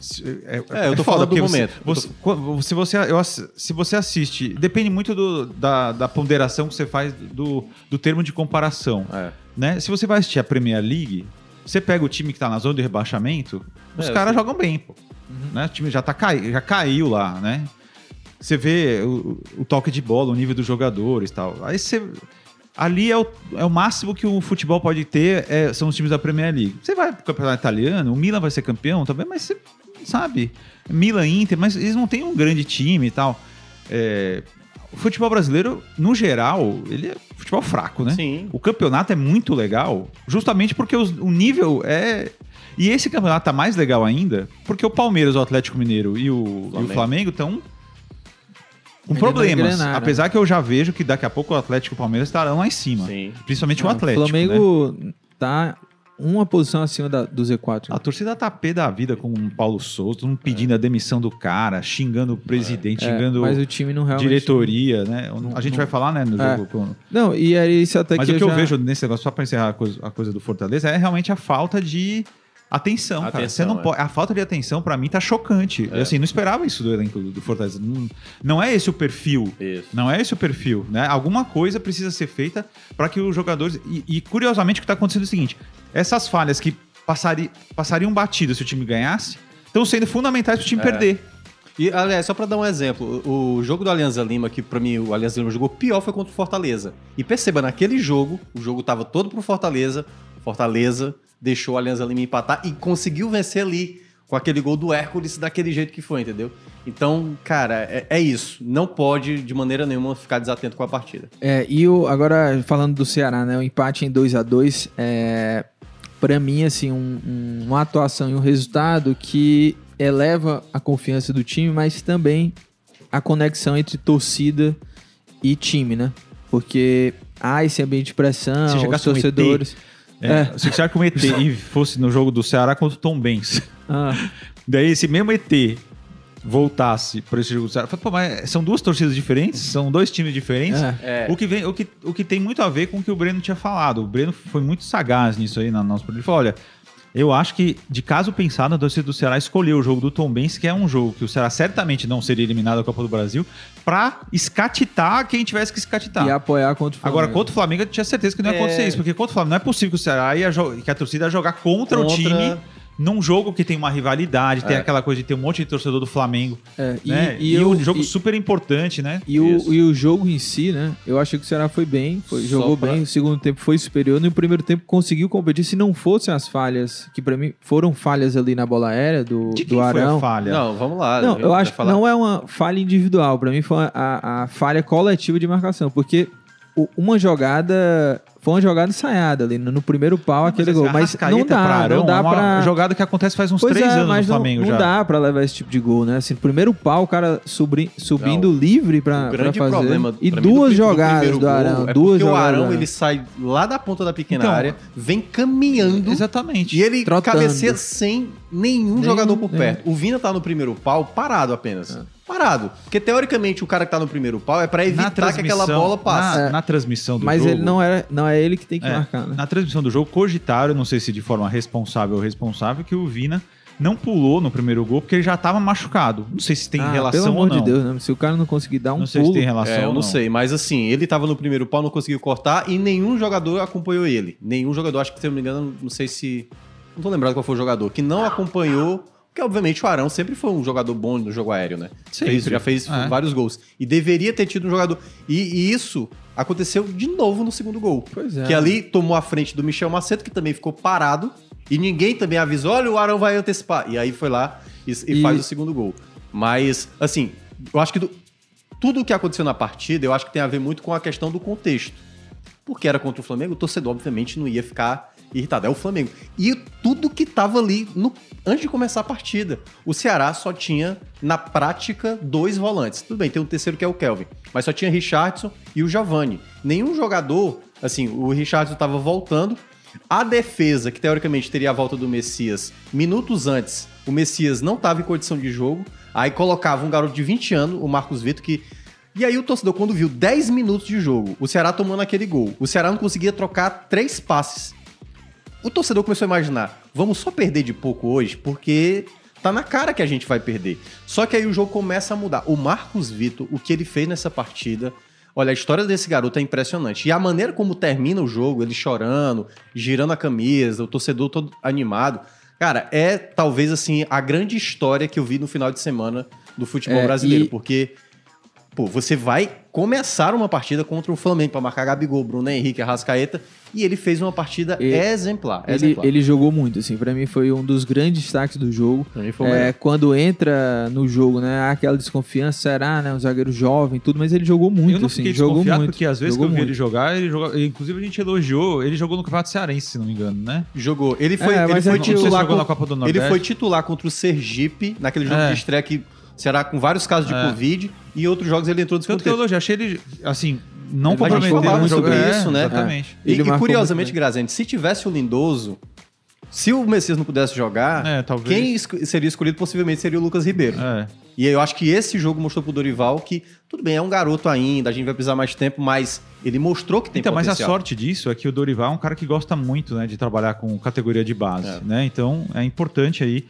Se- É, É, eu tô falando do momento. Você, você- se, você, eu se você assiste, depende muito do- da, da ponderação que você faz do, do termo de comparação. É. Né? Se você vai assistir a Premier League, você pega o time que tá na zona de rebaixamento, os É, caras jogam bem, pô. Né? O time já, tá cai, já caiu lá, né? Você vê o, o toque de bola, o nível dos jogadores e tal. Aí você. Ali é o, é o máximo que o futebol pode ter, é- são os times da Premier League. Você vai pro campeonato italiano, o Milan vai ser campeão também, mas você sabe. Milan, Inter, mas eles não têm um grande time e tal. É, o futebol brasileiro, no geral, ele é futebol fraco, né? Sim. O campeonato é muito legal, justamente porque os- o nível é. E esse campeonato tá mais legal ainda, porque o Palmeiras, o Atlético Mineiro e o o Flamengo. Estão com Ainda problemas. não engrenaram, Apesar que eu já vejo que daqui a pouco o Atlético e o Palmeiras estarão lá em cima. Sim. Principalmente o O Atlético. né? Flamengo tá uma posição acima da, do Z4. A torcida tá pé da vida com o Paulo Souza, todo mundo pedindo a demissão do cara, xingando o presidente, É, xingando mas o time não realmente... diretoria, né? a gente vai falar, né, no É. jogo. Não, e era isso até Mas que o que eu já- vejo nesse negócio, só pra encerrar a coisa, a coisa do Fortaleza, é realmente a falta de Atenção, cara. Atenção, Você não é. pode, a falta de atenção, pra mim, tá chocante. Eu, assim, não esperava isso do elenco do Fortaleza. Não, não é esse o perfil. Isso. Não é esse o perfil, né? Alguma coisa precisa ser feita para que os jogadores. E, e, curiosamente, o que está acontecendo é o seguinte: essas falhas que passari, passariam batidas se o time ganhasse, estão sendo fundamentais para o time É. perder. E, aliás, só pra dar um exemplo, o jogo do Alianza Lima, que pra mim o Alianza Lima jogou pior, foi contra o Fortaleza. E perceba, naquele jogo, o jogo tava todo pro Fortaleza, Fortaleza deixou o Alianza Lima empatar e conseguiu vencer ali com aquele gol do Hércules daquele jeito que foi, entendeu? Então, cara, é, é isso. Não pode, de maneira nenhuma, ficar desatento com a partida. É, e o, agora falando do Ceará, né? O empate em 2 a 2 é para mim assim um- um- uma atuação e um resultado que eleva a confiança do time, mas também a conexão entre torcida e time, né? Porque há esse ambiente de pressão, os um torcedores. É, É. Se você que o ET e fosse no jogo do Ceará contra o Tom Benz, Ah, daí esse mesmo ET voltasse para esse jogo do Ceará, fala, pô, mas são duas torcidas diferentes, são dois times diferentes. é. É. O que, vem, o, que, o que tem muito a ver com o que o Breno tinha falado. O Breno foi muito sagaz nisso aí na nossa. Ele falou: olha, eu acho que, de caso pensado, a torcida do Ceará escolheu o jogo do Tom Benz, que é um jogo que o Ceará certamente não seria eliminado da Copa do Brasil, pra escatitar quem tivesse que escatitar. E apoiar contra o Flamengo. Agora, contra o Flamengo, eu tinha certeza que não ia É. acontecer isso, porque contra o Flamengo não é possível que o Ceará ia que a torcida ia jogar contra, o Contra- time num jogo que tem uma rivalidade, tem É. aquela coisa de ter um monte de torcedor do Flamengo. É, e, né? e E, eu- um jogo e- super importante, né? E o, e o jogo em si, né? Eu achei que o Ceará foi bem, foi- jogou pra- bem. O segundo tempo foi superior. No primeiro tempo conseguiu competir. Se não fossem as falhas, que pra mim foram falhas ali na bola aérea do, De do quem foi Arão. a falha? Não, vamos lá. Não, eu acho que não é uma falha individual. Pra mim foi a, a falha coletiva de marcação. Porque uma jogada. Foi uma jogada ensaiada ali no, primeiro pau, aquele gol. Mas não dá, pra Arão não dá é uma pra. jogada que acontece faz uns Pois três é, anos mas no não, Flamengo não já. dá pra levar esse tipo de gol, né? Assim, primeiro pau, o cara subri- subindo livre pra, pra fazer. problema e pra duas do, jogadas do gol Arão. é duas porque o do Arão ele sai lá da ponta da pequena Então, área, vem caminhando Exatamente. e ele Trotando. cabeceia sem nenhum Nenhum, jogador por é. perto. O Vina tá no primeiro pau parado apenas. Parado. Porque teoricamente o cara que tá no primeiro pau é pra evitar que aquela bola passe. Na, na transmissão do Mas jogo. ele não é, não é ele que tem que É, marcar, né? Na transmissão do jogo, cogitaram, não sei se de forma responsável ou responsável, que o Vina não pulou no primeiro gol porque ele já estava machucado. Não sei se tem Ah, relação pelo ou amor não. de Deus, né? Se o cara não conseguir dar um não sei pulo... se tem relação É, eu ou não sei, mas assim, ele tava no primeiro pau, não conseguiu cortar e nenhum jogador acompanhou ele. Nenhum jogador, acho que se eu não me engano, não sei se. Não tô lembrado qual foi o jogador, que não acompanhou. Porque, obviamente, o Arão sempre foi um jogador bom no jogo aéreo, né? Sempre. Fez- já fez É. vários gols. E deveria ter tido um jogador. E, e isso aconteceu de novo no segundo gol. Pois é. Que ali tomou a frente do Michel Macedo, que também ficou parado. E ninguém também avisou: olha, o Arão vai antecipar. E aí foi lá e, e E- faz o segundo gol. Mas, assim, eu acho que do- tudo o que aconteceu na partida, eu acho que tem a ver muito com a questão do contexto. Porque era contra o Flamengo, o torcedor, obviamente, não ia ficar irritado. É o Flamengo. E tudo que tava ali no- antes de começar a partida. O Ceará só tinha, na prática, dois volantes. Tudo bem, tem um terceiro que é o Kelvin. Mas só tinha Richardson e o Giovani. Nenhum jogador, assim, o Richardson tava voltando. A defesa, que teoricamente teria a volta do Messias minutos antes, o Messias não estava em condição de jogo. Aí colocava um garoto de 20 anos, o Marcos Vitor, que. E aí o torcedor, quando viu 10 minutos de jogo, o Ceará tomando aquele gol, o Ceará não conseguia trocar três passes. O torcedor começou a imaginar, vamos só perder de pouco hoje, porque tá na cara que a gente vai perder. Só que aí o jogo começa a mudar. O Marcos Vitor, o que ele fez nessa partida, olha, a história desse garoto é impressionante. E a maneira como termina o jogo, ele chorando, girando a camisa, o torcedor todo animado. Cara, é talvez assim a grande história que eu vi no final de semana do futebol É, brasileiro, e- porque Pô, você vai começar uma partida contra o Flamengo para marcar Gabigol, Bruno Henrique, Arrascaeta, e ele fez uma partida E- exemplar. Ele, exemplar. ele jogou muito, assim. Pra mim foi um dos grandes destaques do jogo. É, quando entra no jogo, né? Há aquela desconfiança, será, né? Um zagueiro jovem, tudo, mas ele jogou muito, eu não assim. Jogou muito. porque às vezes que eu vi muito. ele jogar, ele jogou, inclusive a gente elogiou, ele jogou no Campeonato Cearense, se não me engano, né? Jogou. Ele foi, É, ele foi é Não titular jogou na com- Copa do Ele Nordeste. foi titular contra o Sergipe, naquele jogo É. de estreia que será com vários casos de É. Covid, e outros jogos ele entrou no Tanto segundo que eu achei ele, assim, não comprometeu sobre É, isso, né? Exatamente. E, e curiosamente, muito Grazende, se tivesse o Lindoso, se o Messias não pudesse jogar, É, talvez. quem seria escolhido possivelmente seria o Lucas Ribeiro. É. E eu acho que esse jogo mostrou pro Dorival que, tudo bem, é um garoto ainda, a gente vai precisar mais tempo, mas Ele mostrou que tem Então, mas a potencial. sorte disso é que o Dorival é um cara que gosta muito né, de trabalhar com categoria de base. É. Né? Então é importante aí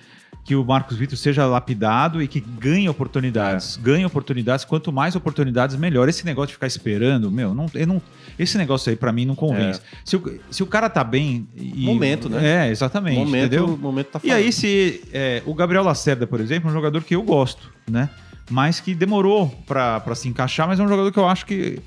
que o Marcos Vitor seja lapidado e que ganhe oportunidades. Ganhe oportunidades. Quanto mais oportunidades, melhor. Esse negócio de ficar esperando, meu, não, não, esse negócio aí pra mim não convence. Se, o, se o cara tá bem. E, Momento, né? É, exatamente. momento, entendeu? o momento tá E falando. aí, se é, o Gabriel Lacerda, por exemplo, é um jogador que eu gosto, né? Mas que demorou pra se encaixar, mas é um jogador que eu acho que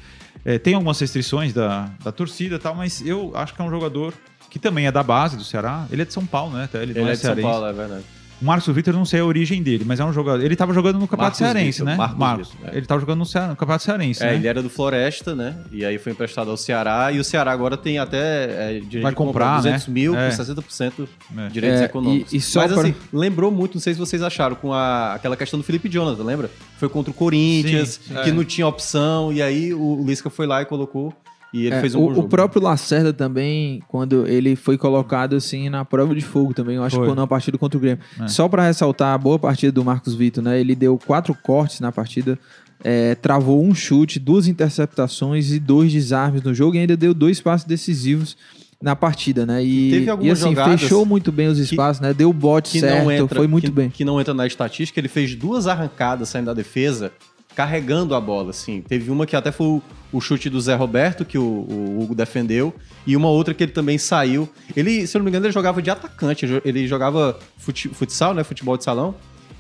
é, tem algumas restrições da, da torcida e tal, mas eu acho que é um jogador que também é da base do Ceará. Ele é de São Paulo, né? Ele, Ele não é de São. Paulo, é verdade. O Marcos Vitor, não sei a origem dele, mas é um jogador. Ele tava jogando no Marcos Campeonato Cearense, Vitor, né? Marcos Vitor, é. Ele tava jogando no, Cea- no Campeonato Cearense, É, né? ele era do Floresta, né? E aí foi emprestado ao Ceará. E o Ceará agora tem até é, direito Vai de comprar, 200 né? mil É. com 60% É. direitos É, econômicos. e- e só Mas pra- assim, lembrou muito, não sei se vocês acharam, com a, aquela questão do Felipe Jonathan, lembra? Foi contra o Corinthians, Sim, que é. não tinha opção. E aí o Lisca foi lá e colocou. E ele É, fez um o, bom o jogo. próprio Lacerda também, quando ele foi colocado assim na prova de fogo também, eu acho Foi. que foi numa partida contra o Grêmio. É. Só pra ressaltar a boa partida do Marcos Vitor, né? Ele deu quatro cortes na partida, é, travou um chute, duas interceptações e dois desarmes no jogo e ainda deu dois passos decisivos na partida, né? E, e assim, fechou muito bem os espaços, né? Deu o bote que certo, entra, foi muito que, bem. que não entra na estatística, ele fez duas arrancadas saindo da defesa, carregando a bola, assim. Teve uma que até foi o, chute do Zé Roberto, que o, o Hugo defendeu, e uma outra que ele também saiu. Ele, se eu não me engano, ele jogava de atacante, ele jogava fute- futsal, né, futebol de salão,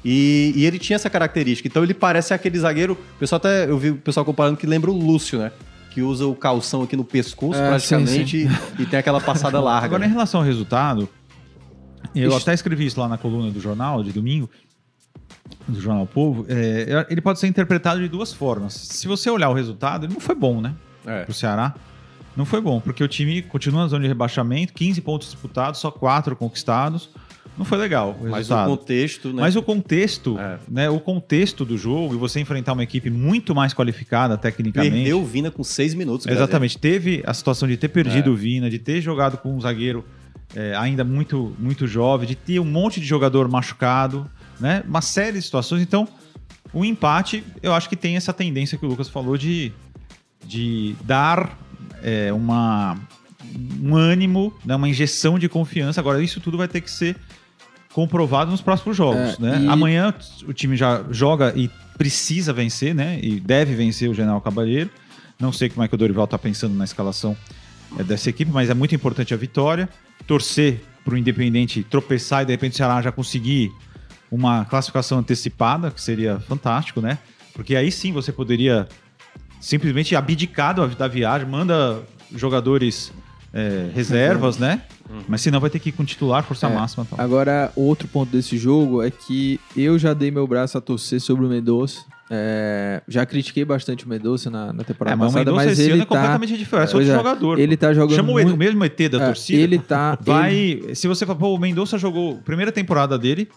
e, e ele tinha essa característica. Então ele parece aquele zagueiro, o pessoal até, eu vi o pessoal comparando que lembra o Lúcio, né? Que usa o calção aqui no pescoço, É, praticamente, E, e tem aquela passada larga. Agora, em relação ao resultado, eu Ixi. até escrevi isso lá na coluna do jornal, de domingo, do Jornal Povo. é, ele pode ser interpretado de duas formas. Se você olhar o resultado, ele não foi bom, né? É. Pro Ceará. Não foi bom, porque o time continua na zona de rebaixamento, 15 pontos disputados, só 4 conquistados. Não foi legal o Mas o contexto, né? Mas o contexto, É. né? O contexto do jogo e você enfrentar uma equipe muito mais qualificada tecnicamente. Perdeu o Vina com seis minutos. Graziano. Exatamente. Teve a situação de ter perdido É. o Vina, de ter jogado com um zagueiro é, ainda muito, muito jovem, de ter um monte de jogador machucado, né? Uma série de situações. Então, o empate, eu acho que tem essa tendência que o Lucas falou de, de dar é, uma, um ânimo, né? uma injeção de confiança. Agora, isso tudo vai ter que ser comprovado nos próximos jogos. É, né? e- Amanhã o time já joga e precisa vencer, né? E deve vencer o General Cabalheiro. Não sei como é que o Dorival está pensando na escalação é, dessa equipe, mas é muito importante a vitória. Torcer para o Independente tropeçar e de repente o Ceará já conseguir uma classificação antecipada, que seria fantástico, né? Porque aí sim você poderia simplesmente abdicar da- viagem, manda jogadores é, reservas, né? Mas senão vai ter que ir com titular, força É. máxima. e Tal. Agora, outro ponto desse jogo é que eu já dei meu braço a torcer sobre o Mendonça. É, já critiquei bastante o Mendonça na, na temporada É, mas o passada, Mendonça mas ele é tá, completamente diferente, é outro é, jogador. ele tá jogando Chama o, muito- o mesmo ET da É, torcida. ele tá- Vai. Se você falar, pô, o Mendonça jogou. Primeira temporada dele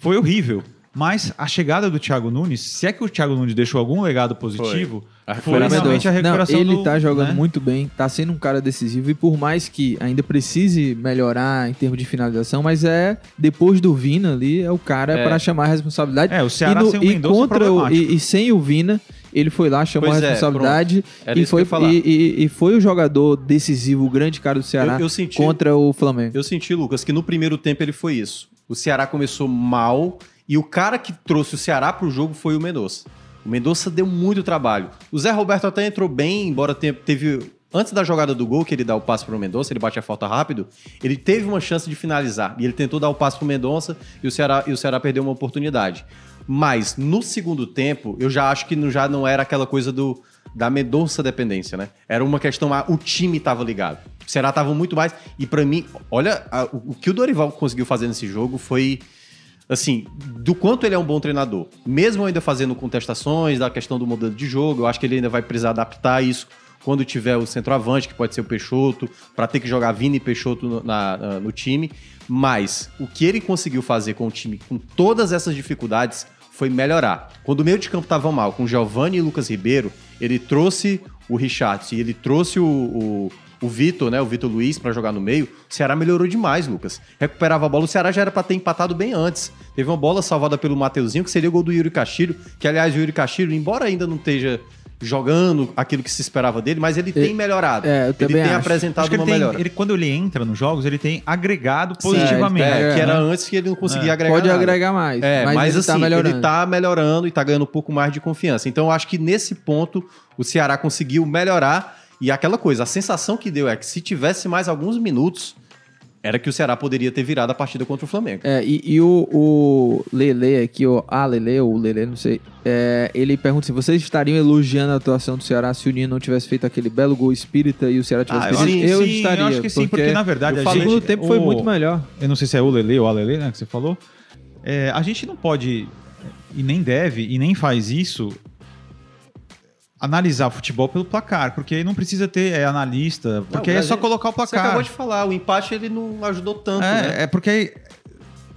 foi horrível. Mas a chegada do Thiago Nunes, se é que o Thiago Nunes deixou algum legado positivo, A foi, realmente a Não, recuperação ele do, tá jogando né? muito bem, tá sendo um cara decisivo e por mais que ainda precise melhorar em termos de finalização, mas é depois do Vina ali é o cara É. pra chamar a responsabilidade. É, o Ceará e, no- sem o e Mendonça é contra o, e, e sem o Vina, ele foi lá, chamou Pois a é, responsabilidade Era e foi e, e- e foi o jogador decisivo, o grande cara do Ceará Eu- eu senti- contra o Flamengo. Eu senti, Lucas, que no primeiro tempo ele foi isso. O Ceará começou mal e o cara que trouxe o Ceará pro jogo foi o Mendonça. O Mendonça deu muito trabalho. O Zé Roberto até entrou bem, embora teve. Antes da jogada do gol, que ele dá o passe pro Mendonça, ele bate a falta rápido, ele teve uma chance de finalizar. E ele tentou dar o passe pro Mendonça e o Ceará, e o Ceará perdeu uma oportunidade. Mas no segundo tempo, eu já acho que já não era aquela coisa do da Mendonça dependência, né? Era uma questão, ah, o time tava ligado. O Ceará tava muito mais. E pra mim, olha, a- o, o que o Dorival conseguiu fazer nesse jogo foi assim, do quanto ele é um bom treinador. Mesmo ainda fazendo contestações da questão do modelo de jogo, eu acho que ele ainda vai precisar adaptar isso quando tiver o centroavante, que pode ser o Peixoto, para ter que jogar Vini e Peixoto no, na- no time. Mas o que ele conseguiu fazer com o time, com todas essas dificuldades, foi melhorar. Quando o meio de campo estava mal, com Giovanni e Lucas Ribeiro, ele trouxe o Richard e ele trouxe o, o, o Vitor, né? O Vitor Luiz para jogar no meio. O Ceará melhorou demais, Lucas. Recuperava a bola. O Ceará já era para ter empatado bem antes. Teve uma bola salvada pelo Mateuzinho, que seria o gol do Yuri Castilho. Que, aliás, o Yuri Castilho, embora ainda não esteja jogando aquilo que se esperava dele, mas ele tem melhorado. é, eu ele também tem acho. apresentado Acho que ele uma tem, melhora. ele, quando ele entra nos jogos, ele tem agregado Sim, positivamente. é, que era né? antes que ele não conseguia agregar Pode nada. agregar mais. É, mas, mas, ele assim, tá melhorando. ele tá melhorando e tá ganhando um pouco mais de confiança. Então eu acho que nesse ponto o Ceará conseguiu melhorar e aquela coisa, a sensação que deu é que se tivesse mais alguns minutos, era que o Ceará poderia ter virado a partida contra o Flamengo. É, e, e o, o Lele aqui, o a Lele ou o Lele, não sei, é, ele pergunta se vocês estariam elogiando a atuação do Ceará se o Nino não tivesse feito aquele belo gol espírita e o Ceará tivesse Ah, perdido? acho, eu sim, estaria. eu acho que sim, porque, na verdade o a gente... segundo tempo foi o- muito melhor. Eu não sei se é o Lele ou a Lele, né, que você falou. É, a gente não pode, e nem deve, e nem faz isso, analisar o futebol pelo placar, porque aí não precisa ter é, analista, porque Não, aí é só colocar o Você placar. acabou de falar, o empate ele não ajudou tanto, né? É, é porque aí,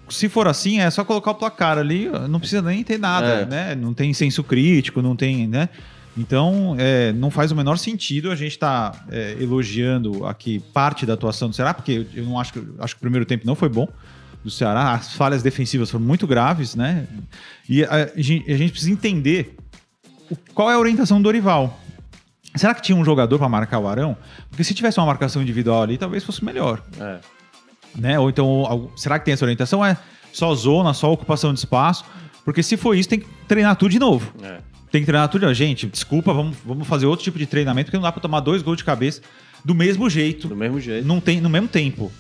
se for assim, é só colocar o placar ali, não precisa nem ter nada, É. né? Não tem senso crítico, não tem, né? Então, é, não faz o menor sentido a gente estar elogiando aqui parte da atuação do Ceará, porque eu não acho que acho que o primeiro tempo não foi bom do Ceará, as falhas defensivas foram muito graves, né? E a, gente, a gente precisa entender qual é a orientação do Dorival. Será que tinha um jogador para marcar o Arão? Porque se tivesse uma marcação individual ali, talvez fosse melhor É. né? Ou então, será que tem essa orientação? É só zona, só ocupação de espaço? Porque se for isso, tem que treinar tudo de novo. É. Tem que treinar tudo de novo. Gente, desculpa, vamos, vamos fazer outro tipo de treinamento, porque não dá pra tomar dois gols de cabeça do mesmo jeito, Do mesmo jeito. não tem, no mesmo tempo.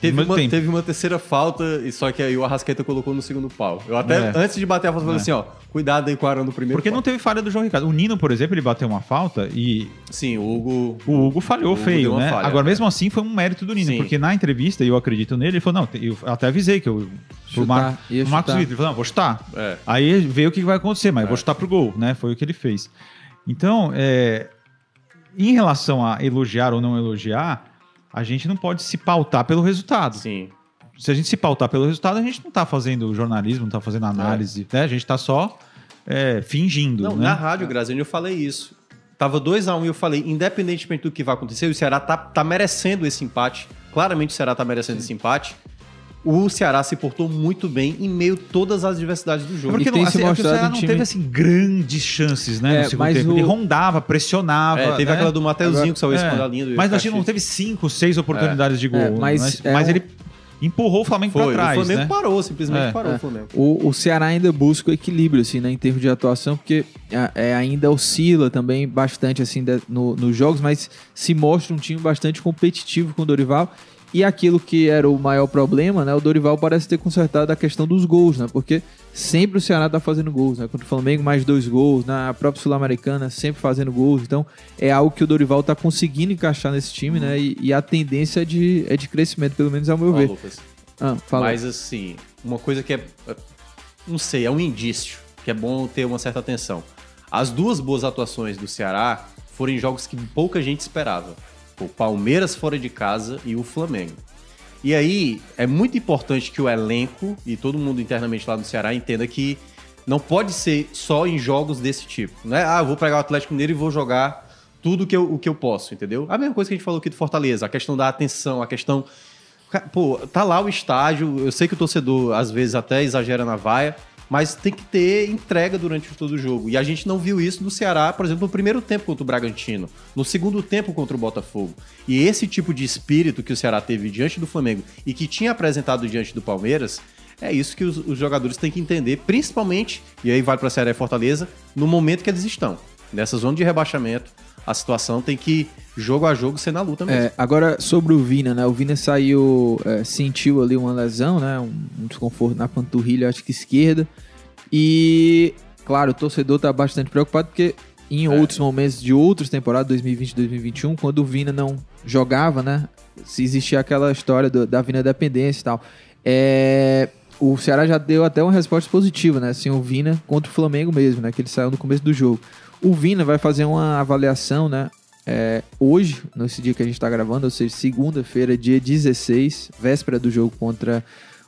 Teve uma, teve uma terceira falta, e só que aí o Arrasqueta colocou no segundo pau. Eu até, É. antes de bater a falta, falei É. assim, ó, cuidado aí com o Arão no primeiro Porque pau. não teve falha do João Ricardo. O Nino, por exemplo, ele bateu uma falta e Sim, o Hugo... o Hugo falhou O Hugo feio, né? falha, Agora, é. mesmo assim, foi um mérito do Nino, Sim. porque na entrevista, e eu acredito nele, ele falou, não, eu até avisei que eu... Pro, Chutar, Mar, ia pro Marcos. Vitor, ele falou, não, vou chutar. É. Aí veio o que vai acontecer, mas eu vou chutar pro gol, né? Foi o que ele fez. Então, é, em relação a elogiar ou não elogiar, a gente não pode se pautar pelo resultado. Sim. Se a gente se pautar pelo resultado, a gente não tá fazendo jornalismo, não tá fazendo análise, né? A gente tá só é, fingindo, Não, né? na rádio, Graziano, eu falei isso. Tava 2x1 e eu falei, independentemente do que vai acontecer, o Ceará tá, tá merecendo esse empate. Claramente o Ceará tá merecendo esse empate. O Ceará se portou muito bem em meio a todas as diversidades do É jogo. porque E tem não, se assim, é o Ceará não time- teve assim grandes chances, né? É, no segundo mas tempo. o- Ele rondava, pressionava. É, teve né? aquela do Mateuzinho Agora- que saiu esse É, da linha do Mas a gente não teve cinco, seis oportunidades de gol. É, mas mas é um- ele empurrou o Flamengo Foi, pra trás, o Flamengo né? parou, simplesmente É. parou É. o Flamengo. O, o Ceará ainda busca o equilíbrio, assim, né, em termos de atuação, porque é, é, ainda oscila também bastante, assim, de- no- nos jogos, mas se mostra um time bastante competitivo com o Dorival. E aquilo que era o maior problema, né, o Dorival parece ter consertado a questão dos gols, né, porque sempre o Ceará tá fazendo gols, né, contra o Flamengo mais dois gols, na própria Sul-Americana sempre fazendo gols, então é algo que o Dorival tá conseguindo encaixar nesse time, né, e, e a tendência é de, é de crescimento, pelo menos ao meu ver. Lucas. Ah, fala. Mas assim, uma coisa que é. Não sei, é um indício que é bom ter uma certa atenção. As duas boas atuações do Ceará foram em jogos que pouca gente esperava. O Palmeiras fora de casa e o Flamengo. E aí, é muito importante que o elenco e todo mundo internamente lá no Ceará entenda que não pode ser só em jogos desse tipo. Não é, ah, eu vou pegar o Atlético Mineiro e vou jogar tudo que eu, o que eu posso, entendeu? A mesma coisa que a gente falou aqui do Fortaleza, a questão da atenção, a questão Pô, tá lá o estágio. Eu sei que o torcedor às vezes até exagera na vaia, mas tem que ter entrega durante todo o jogo. E a gente não viu isso no Ceará, por exemplo, no primeiro tempo contra o Bragantino, no segundo tempo contra o Botafogo. E esse tipo de espírito que o Ceará teve diante do Flamengo e que tinha apresentado diante do Palmeiras, é isso que os, os jogadores têm que entender, principalmente, e aí vai para a Ceará e Fortaleza, no momento que eles estão. Nessa zona de rebaixamento, a situação tem que, jogo a jogo, ser na luta mesmo. É, agora, sobre o Vina, né? O Vina saiu, é, sentiu ali uma lesão, né? Um, um desconforto na panturrilha, acho que esquerda. E, claro, o torcedor tá bastante preocupado porque em outros momentos de outras temporadas, 2020 2021, quando o Vina não jogava, né? Se existia aquela história do- da Vina dependência e tal. É, o Ceará já deu até uma resposta positiva, né? Assim, o Vina contra o Flamengo mesmo, né? Que ele saiu no começo do jogo. O Vina vai fazer uma avaliação, né? é, hoje, nesse dia que a gente está gravando, ou seja, segunda-feira, dia 16, véspera do jogo contra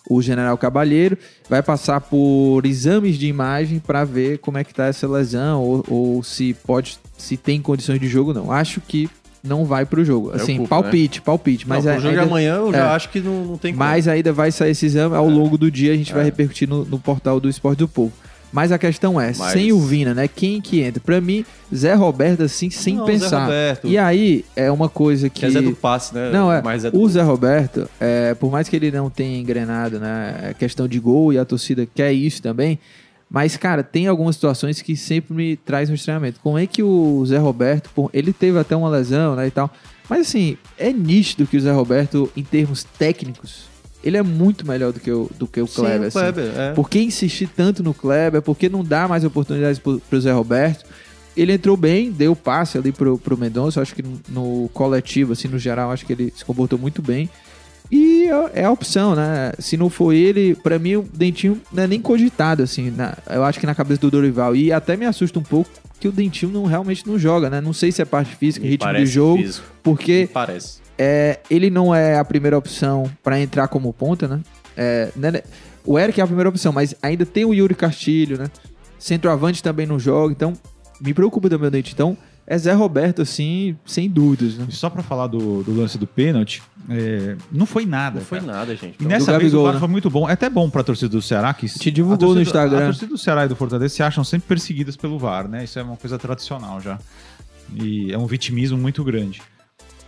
o General Cabalheiro, vai passar por exames de imagem para ver como é que tá essa lesão ou, ou se pode, se tem condições de jogo ou não. Acho que não vai pro jogo. Assim, Preocupa, palpite, palpite, mas Não, é, pro jogo de ainda- amanhã eu é. já acho que não, não tem como. mas ainda vai sair esse exame ao longo do dia, a gente É. vai repercutir no, no portal do Esporte do Povo. Mas a questão é, Mas- sem o Vina, né? Quem que entra? Pra mim, Zé Roberto, assim, sem Não, pensar. E aí, é uma coisa que... Que é Zé do passe, né? Não, é. Mas é do... O Zé Roberto, é, por mais que ele não tenha engrenado, né? É questão de gol e a torcida quer isso também. Mas, cara, tem algumas situações que sempre me traz um estranhamento. Como é que o Zé Roberto, ele teve até uma lesão, né, e tal. Mas, assim, é nítido que o Zé Roberto, em termos técnicos, ele é muito melhor do que o, do que o Sim, Kleber. o assim. Kleber, é. Por que insistir tanto no Kleber? Por que não dar mais oportunidades pro, pro Zé Roberto? Ele entrou bem, deu passe ali pro, pro Mendonça. Acho que no, no coletivo, assim, no geral, acho que ele se comportou muito bem. E é- é a opção, né? Se não for ele, pra mim o Dentinho não é nem cogitado, assim. na- eu acho que na cabeça do Dorival. E até me assusta um pouco que o Dentinho não, realmente não joga, né? Não sei se é parte física, Me ritmo de jogo. físico. Porque Me parece. É, ele não é a primeira opção pra entrar como ponta, né? É, né, né? O Eric é a primeira opção, mas ainda tem o Yuri Castilho, né? Centroavante também não joga, então me preocupa também o Dente. Então é Zé Roberto, assim, sem dúvidas, né? E só pra falar do, do lance do pênalti, é, não foi nada. Não foi cara. nada, gente. E nessa Do vez Gabigol, o VAR né? foi muito bom. É até bom pra torcida do Ceará que Te divulgou a torcida- no Instagram. A torcida do Ceará e do Fortaleza se acham sempre perseguidas pelo VAR, né? Isso é uma coisa tradicional já. E é um vitimismo muito grande.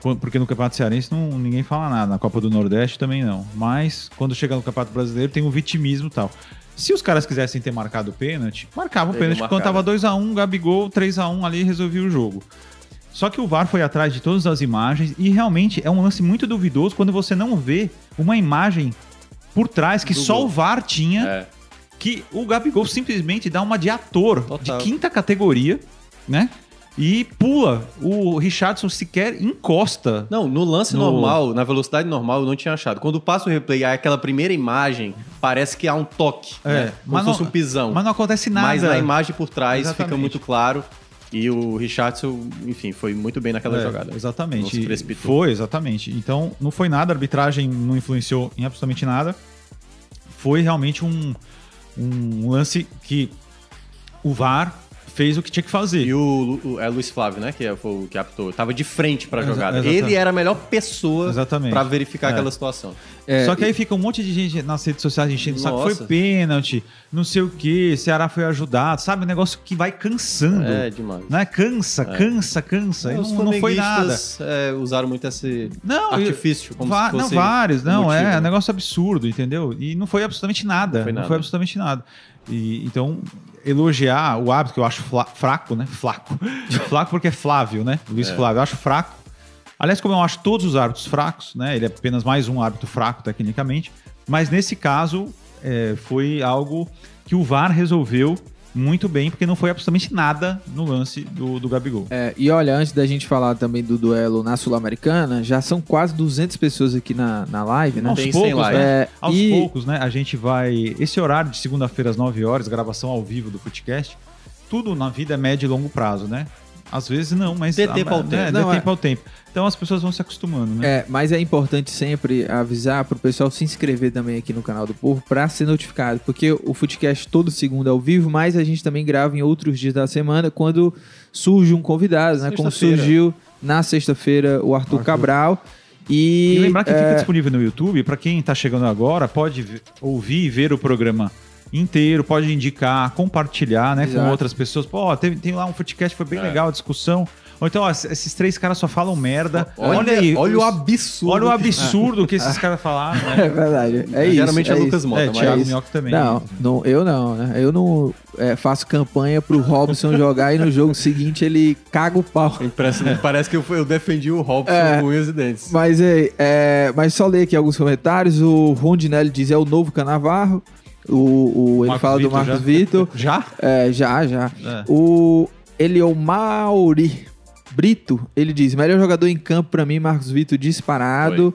Qu- Porque no Campeonato Cearense não, ninguém fala nada, na Copa do Nordeste também não. Mas quando chega no Campeonato Brasileiro tem um vitimismo e tal. Se os caras quisessem ter marcado o pênalti, marcavam o pênalti quando tava marcado. 2x1, Gabigol 3x1 ali e resolvia o jogo. Só que o VAR foi atrás de todas as imagens e realmente é um lance muito duvidoso quando você não vê uma imagem por trás que Do só gol. o VAR tinha, É. que o Gabigol simplesmente dá uma de ator Total. de quinta categoria, né? E pula. O Richardson sequer encosta. Não, no lance No- normal, na velocidade normal, eu não tinha achado. Quando passa o replay, aquela primeira imagem, parece que há um toque. É, né? Como mas se não- fosse um pisão. Mas não acontece nada. Mas na imagem por trás Exatamente. fica muito claro. E o Richardson, enfim, foi muito bem naquela É, jogada. Não Exatamente. se precipitou. Foi, exatamente. Então, não foi nada, a arbitragem não influenciou em absolutamente nada. Foi realmente um, um lance que o VAR fez o que tinha que fazer. E o, o- é Luiz Flávio, né? Que é- foi o que apitou. Tava de frente pra Exa- jogada. exatamente. Ele era a melhor pessoa Exatamente. pra verificar É. aquela situação. É, Só que aí fica um monte de gente nas redes sociais enchendo o saco. Nossa. Foi pênalti, não sei o que, Ceará foi ajudado, sabe? Um negócio que vai cansando. É demais. Né? Cansa, cansa, cansa. E Os não, não foi nada. é, usaram muito esse Não, artifício, como Va- se fosse não, vários, não, motivo, é né? um negócio absurdo, entendeu? E não foi absolutamente nada. Não foi Não nada. foi absolutamente nada. E, então, elogiar o árbitro, que eu acho fla- fraco, né? Flaco. Flaco porque é Flávio, né? Luiz É. Flávio, eu acho fraco. Aliás, como eu acho todos os árbitros fracos, né? Ele é apenas mais um árbitro fraco, tecnicamente. Mas nesse caso, é, foi algo que o VAR resolveu muito bem, porque não foi absolutamente nada no lance do, do Gabigol. É, e olha, antes da gente falar também do duelo na Sul-Americana, já são quase 200 pessoas aqui na, na live, né? Aos Tem poucos, live. né? É, Aos e- poucos, né? A gente vai. Esse horário de segunda-feira às 9 horas, gravação ao vivo do podcast, tudo na vida é médio e longo prazo, né? Às vezes não, mas. Dê tempo ao tempo. Dê Não, é- tempo ao tempo. Então as pessoas vão se acostumando, né? É, mas é importante sempre avisar pro pessoal se inscrever também aqui no canal do Povo pra ser notificado, porque o Footcast todo segundo é ao vivo, mas a gente também grava em outros dias da semana quando surge um convidado, né? Como surgiu na sexta-feira o Arthur, Arthur. Cabral. E, E lembrar que é, fica disponível no YouTube, para quem tá chegando agora, pode ouvir e ver o programa inteiro, pode indicar, compartilhar, né, com outras pessoas. Pô, ó, teve- tem lá um podcast, foi bem É. legal a discussão. Ou então, ó, esses três caras só falam merda. Olha, aí, olha os- o absurdo. Olha o que- absurdo que esses caras falaram, né? É verdade. É isso. Geralmente é, é Lucas. Mota, É, mas Thiago isso. Minhoca também. Não, não, eu não, né? Eu não é, faço campanha pro Robson jogar e no jogo seguinte ele caga o pau. Parece, parece que eu, eu defendi o Robson É. com unhas e dentes. Mas, é, é, mas só ler aqui alguns comentários. O Rondinelli diz é o novo Canavarro. O, o- ele Marcos fala do Vitor Marcos já? Vitor. Já? É, já, já. É. O Eliel Mauri Brito, ele diz: melhor jogador em campo pra mim, Marcos Vitor disparado.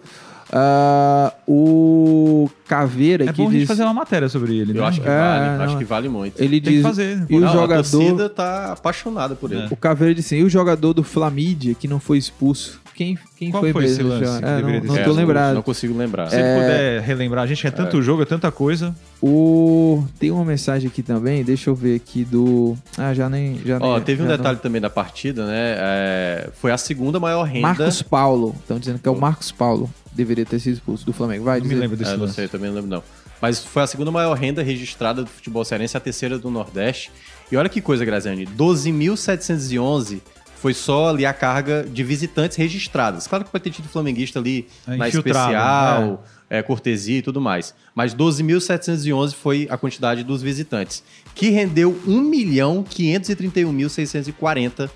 Ah, o Caveira É aqui bom a gente diz. fazer uma matéria sobre ele, Eu né? acho que É, vale, não, acho é. que vale muito. Ele Tem que diz. fazer. E o Não, A jogador. torcida tá apaixonada por ele. O Caveira disse assim: e o jogador do Flamídia que não foi expulso? Quem, quem Qual foi, foi esse mesmo? lance que É, não, não tô É, lembrado. Não consigo lembrar. Se puder relembrar, a gente quer tanto jogo, é tanta coisa. O... Tem uma mensagem aqui também, deixa eu ver aqui do. Ah, já nem. Já Ó, nem- teve um já detalhe também da partida, né? É, foi a segunda maior não- renda. Marcos Paulo. Estão dizendo que é o Marcos Paulo. Deveria ter sido expulso do Flamengo. Vai Não me lembro desse É, não sei, também não lembro não. Mas foi a segunda maior renda registrada do futebol cearense, a terceira do Nordeste. E olha que coisa, Graziani, 12.711 foi só ali a carga de visitantes registradas. Claro que vai ter tido flamenguista ali É, na especial, é, cortesia e tudo mais. Mas 12.711 foi a quantidade dos visitantes, que rendeu 1.531.640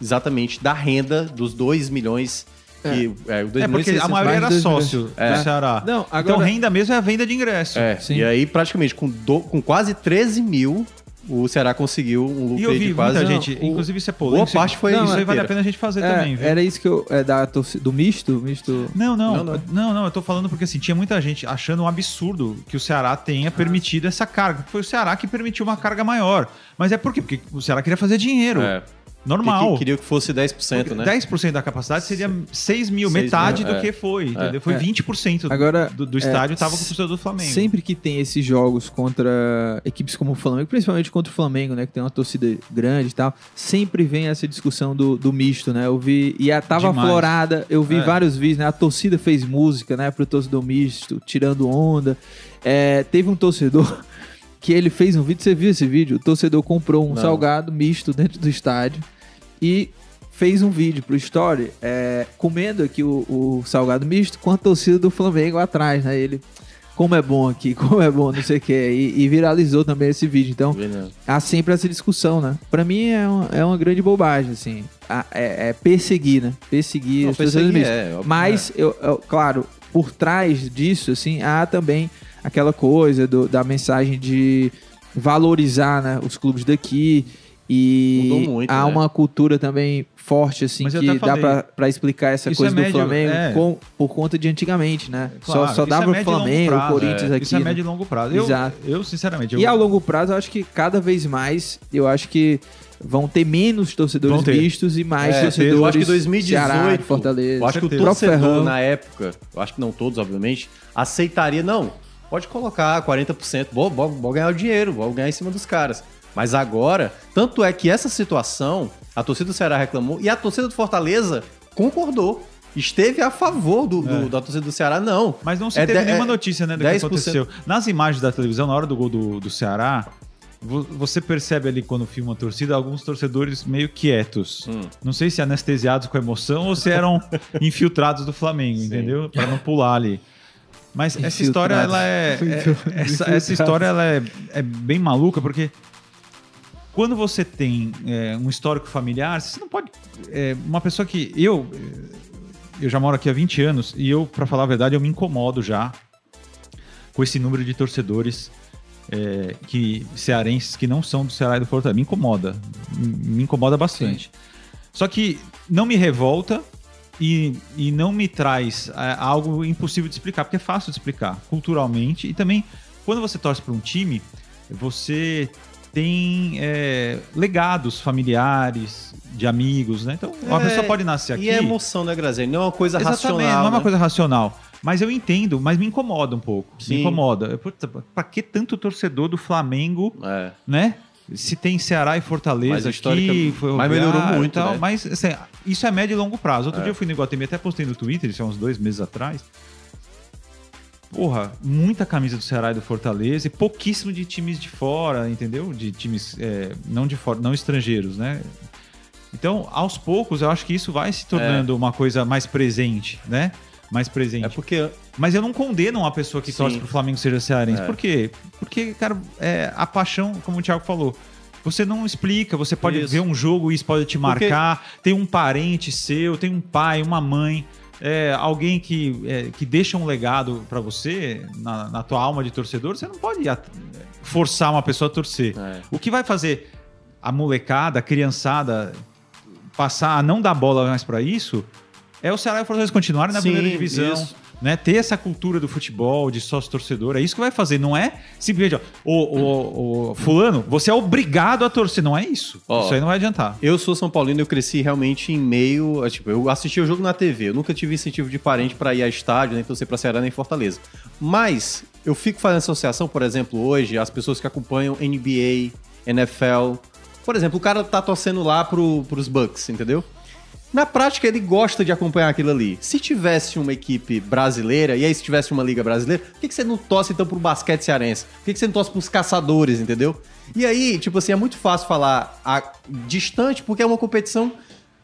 exatamente da renda dos 2 milhões que é, o 2 É milhões porque a 600 maioria era sócio É. do Ceará. Não, Então agora- renda mesmo é a venda de ingresso. É, Sim. e aí praticamente com, do- com quase 13 mil o Ceará conseguiu um lucro E eu vi de quase... muita Não, gente, o- inclusive isso é polêmico. boa parte foi Não, isso isso aí vale a pena a gente fazer É, também, viu? era isso que eu. É, da do misto? Misto. Não, não, Não, não, não. não, eu tô falando porque assim, tinha muita gente achando um absurdo que o Ceará tenha permitido essa carga. Foi o Ceará que permitiu uma carga maior. Mas é por quê? Porque o Ceará queria fazer dinheiro. É. Normal. Que- Queria que fosse 10%, Porque né? 10% da capacidade seria 6 mil, 6 metade mil, do é. que foi, entendeu? Foi É. 20% do- Agora, do, do é, estádio tava com o torcedor do Flamengo. Sempre que tem esses jogos contra equipes como o Flamengo, principalmente contra o Flamengo, né? Que tem uma torcida grande e tal, sempre vem essa discussão do, do misto, né? Eu vi. E a, tava Demais. aflorada, eu vi É. vários vídeos, né? A torcida fez música, né? Pro torcedor misto, tirando onda. É, teve um torcedor que ele fez um vídeo, você viu esse vídeo? O torcedor comprou um Não. salgado misto dentro do estádio e fez um vídeo pro Story é, comendo aqui o, o salgado misto com a torcida do Flamengo atrás, né? Ele, como é bom aqui, como é bom, não sei o que. E, e viralizou também esse vídeo. Então, há sempre essa discussão, né? Pra mim é uma, é uma grande bobagem, assim. A- É, é perseguir, né? Perseguir Não, os torcedores mistos. é, Mas, eu, eu- claro, por trás disso, assim, há também aquela coisa do- da mensagem de valorizar né, os clubes daqui. E Mudou muito, há né? uma cultura também forte, assim, Mas que dá pra explicar essa Isso coisa é do médio- Flamengo é. com- por conta de antigamente, né? Claro, só só isso dava é o Flamengo, prazo, o Corinthians é. aqui. Isso é né? médio e longo prazo. Eu, Exato. eu sinceramente, eu, E ao longo prazo, eu acho que cada vez mais, eu acho que vão ter menos torcedores ter. mistos e mais É, torcedores. eu acho que 2018, Ceará, Fortaleza. eu acho que o torcedor Ferrão. na época, eu acho que não todos, obviamente, aceitaria, não, pode colocar 40%, vou, vou, vou ganhar o dinheiro, vou ganhar em cima dos caras. Mas agora, tanto é que essa situação, a torcida do Ceará reclamou e a torcida do Fortaleza concordou. Esteve a favor do, do- da torcida do Ceará, não. Mas não se É teve nenhuma é notícia, né, do que 10%. aconteceu. Nas imagens da televisão, na hora do gol do, do Ceará, vo- você percebe ali quando filma a torcida, alguns torcedores meio quietos. Hum. Não sei se anestesiados com a emoção ou se eram infiltrados do Flamengo, entendeu? Para não pular ali. Mas essa história, ela é. é- essa, essa história ela é, é bem maluca, porque quando você tem é, um histórico familiar, você não pode. é, uma pessoa que. Eu. Eu já moro aqui há 20 anos e eu, pra falar a verdade, eu me incomodo já com esse número de torcedores é, que cearenses que não são do Ceará e do Fortaleza. Me incomoda. Me me incomoda bastante. Só que não me revolta e, e não me traz é, algo impossível de explicar, porque é fácil de explicar culturalmente. E também, quando você torce para um time, você tem é, legados familiares, de amigos, né? Então, uma É, pessoa pode nascer aqui. E é emoção, né, Graziani? Não é uma coisa Exatamente, racional. não é uma né? coisa racional. Mas eu entendo, mas me incomoda um pouco. Sim. Me incomoda. Puta, Pra que tanto torcedor do Flamengo, É. né? Se tem Ceará e Mas Fortaleza a histórica- aqui, foi mas melhorou muito, tal, né? Mas assim, isso é médio e longo prazo. Outro É. dia eu fui no Iguatemi, até postei no Twitter, isso há uns dois meses atrás. Porra, muita camisa do Ceará e do Fortaleza e pouquíssimo de times de fora, entendeu? De times é, não de fora, não estrangeiros, né? Então, aos poucos, eu acho que isso vai se tornando uma coisa mais presente, né? Mais presente. É porque Mas eu não condeno uma pessoa que Sim. torce pro Flamengo seja cearense. É. Por quê? Porque, cara, é, a paixão, como o Thiago falou, você não explica, você pode Isso. ver um jogo e isso pode te Porque- marcar. Tem um parente seu, tem um pai, uma mãe, é, alguém que, é, que deixa um legado pra você na, na tua alma de torcedor. Você não pode forçar uma pessoa a torcer. É. O que vai fazer a molecada, a criançada passar a não dar bola mais pra isso é o Ceará e o Fortaleza continuarem na Sim, primeira divisão. isso. Né, ter essa cultura do futebol, de sócio torcedor, é isso que vai fazer. Não é simplesmente, ó, ô, ô, ô, fulano, você é obrigado a torcer. Não é isso. Ó, isso aí não vai adiantar. Eu sou São Paulino, eu cresci realmente em meio. Tipo, eu assisti o jogo na TV. Eu nunca tive incentivo de parente pra ir a estádio, nem torcer pra Ceará nem Fortaleza. Mas eu fico fazendo associação, por exemplo, hoje, as pessoas que acompanham NBA, NFL. Por exemplo, o cara tá torcendo lá pro, pros Bucks, entendeu? Na prática, ele gosta de acompanhar aquilo ali. Se tivesse uma equipe brasileira, e aí se tivesse uma liga brasileira, por que, que você não torce então pro basquete cearense? Por que, que você não torce pros caçadores, entendeu? E aí, tipo assim, é muito fácil falar a, distante, porque é uma competição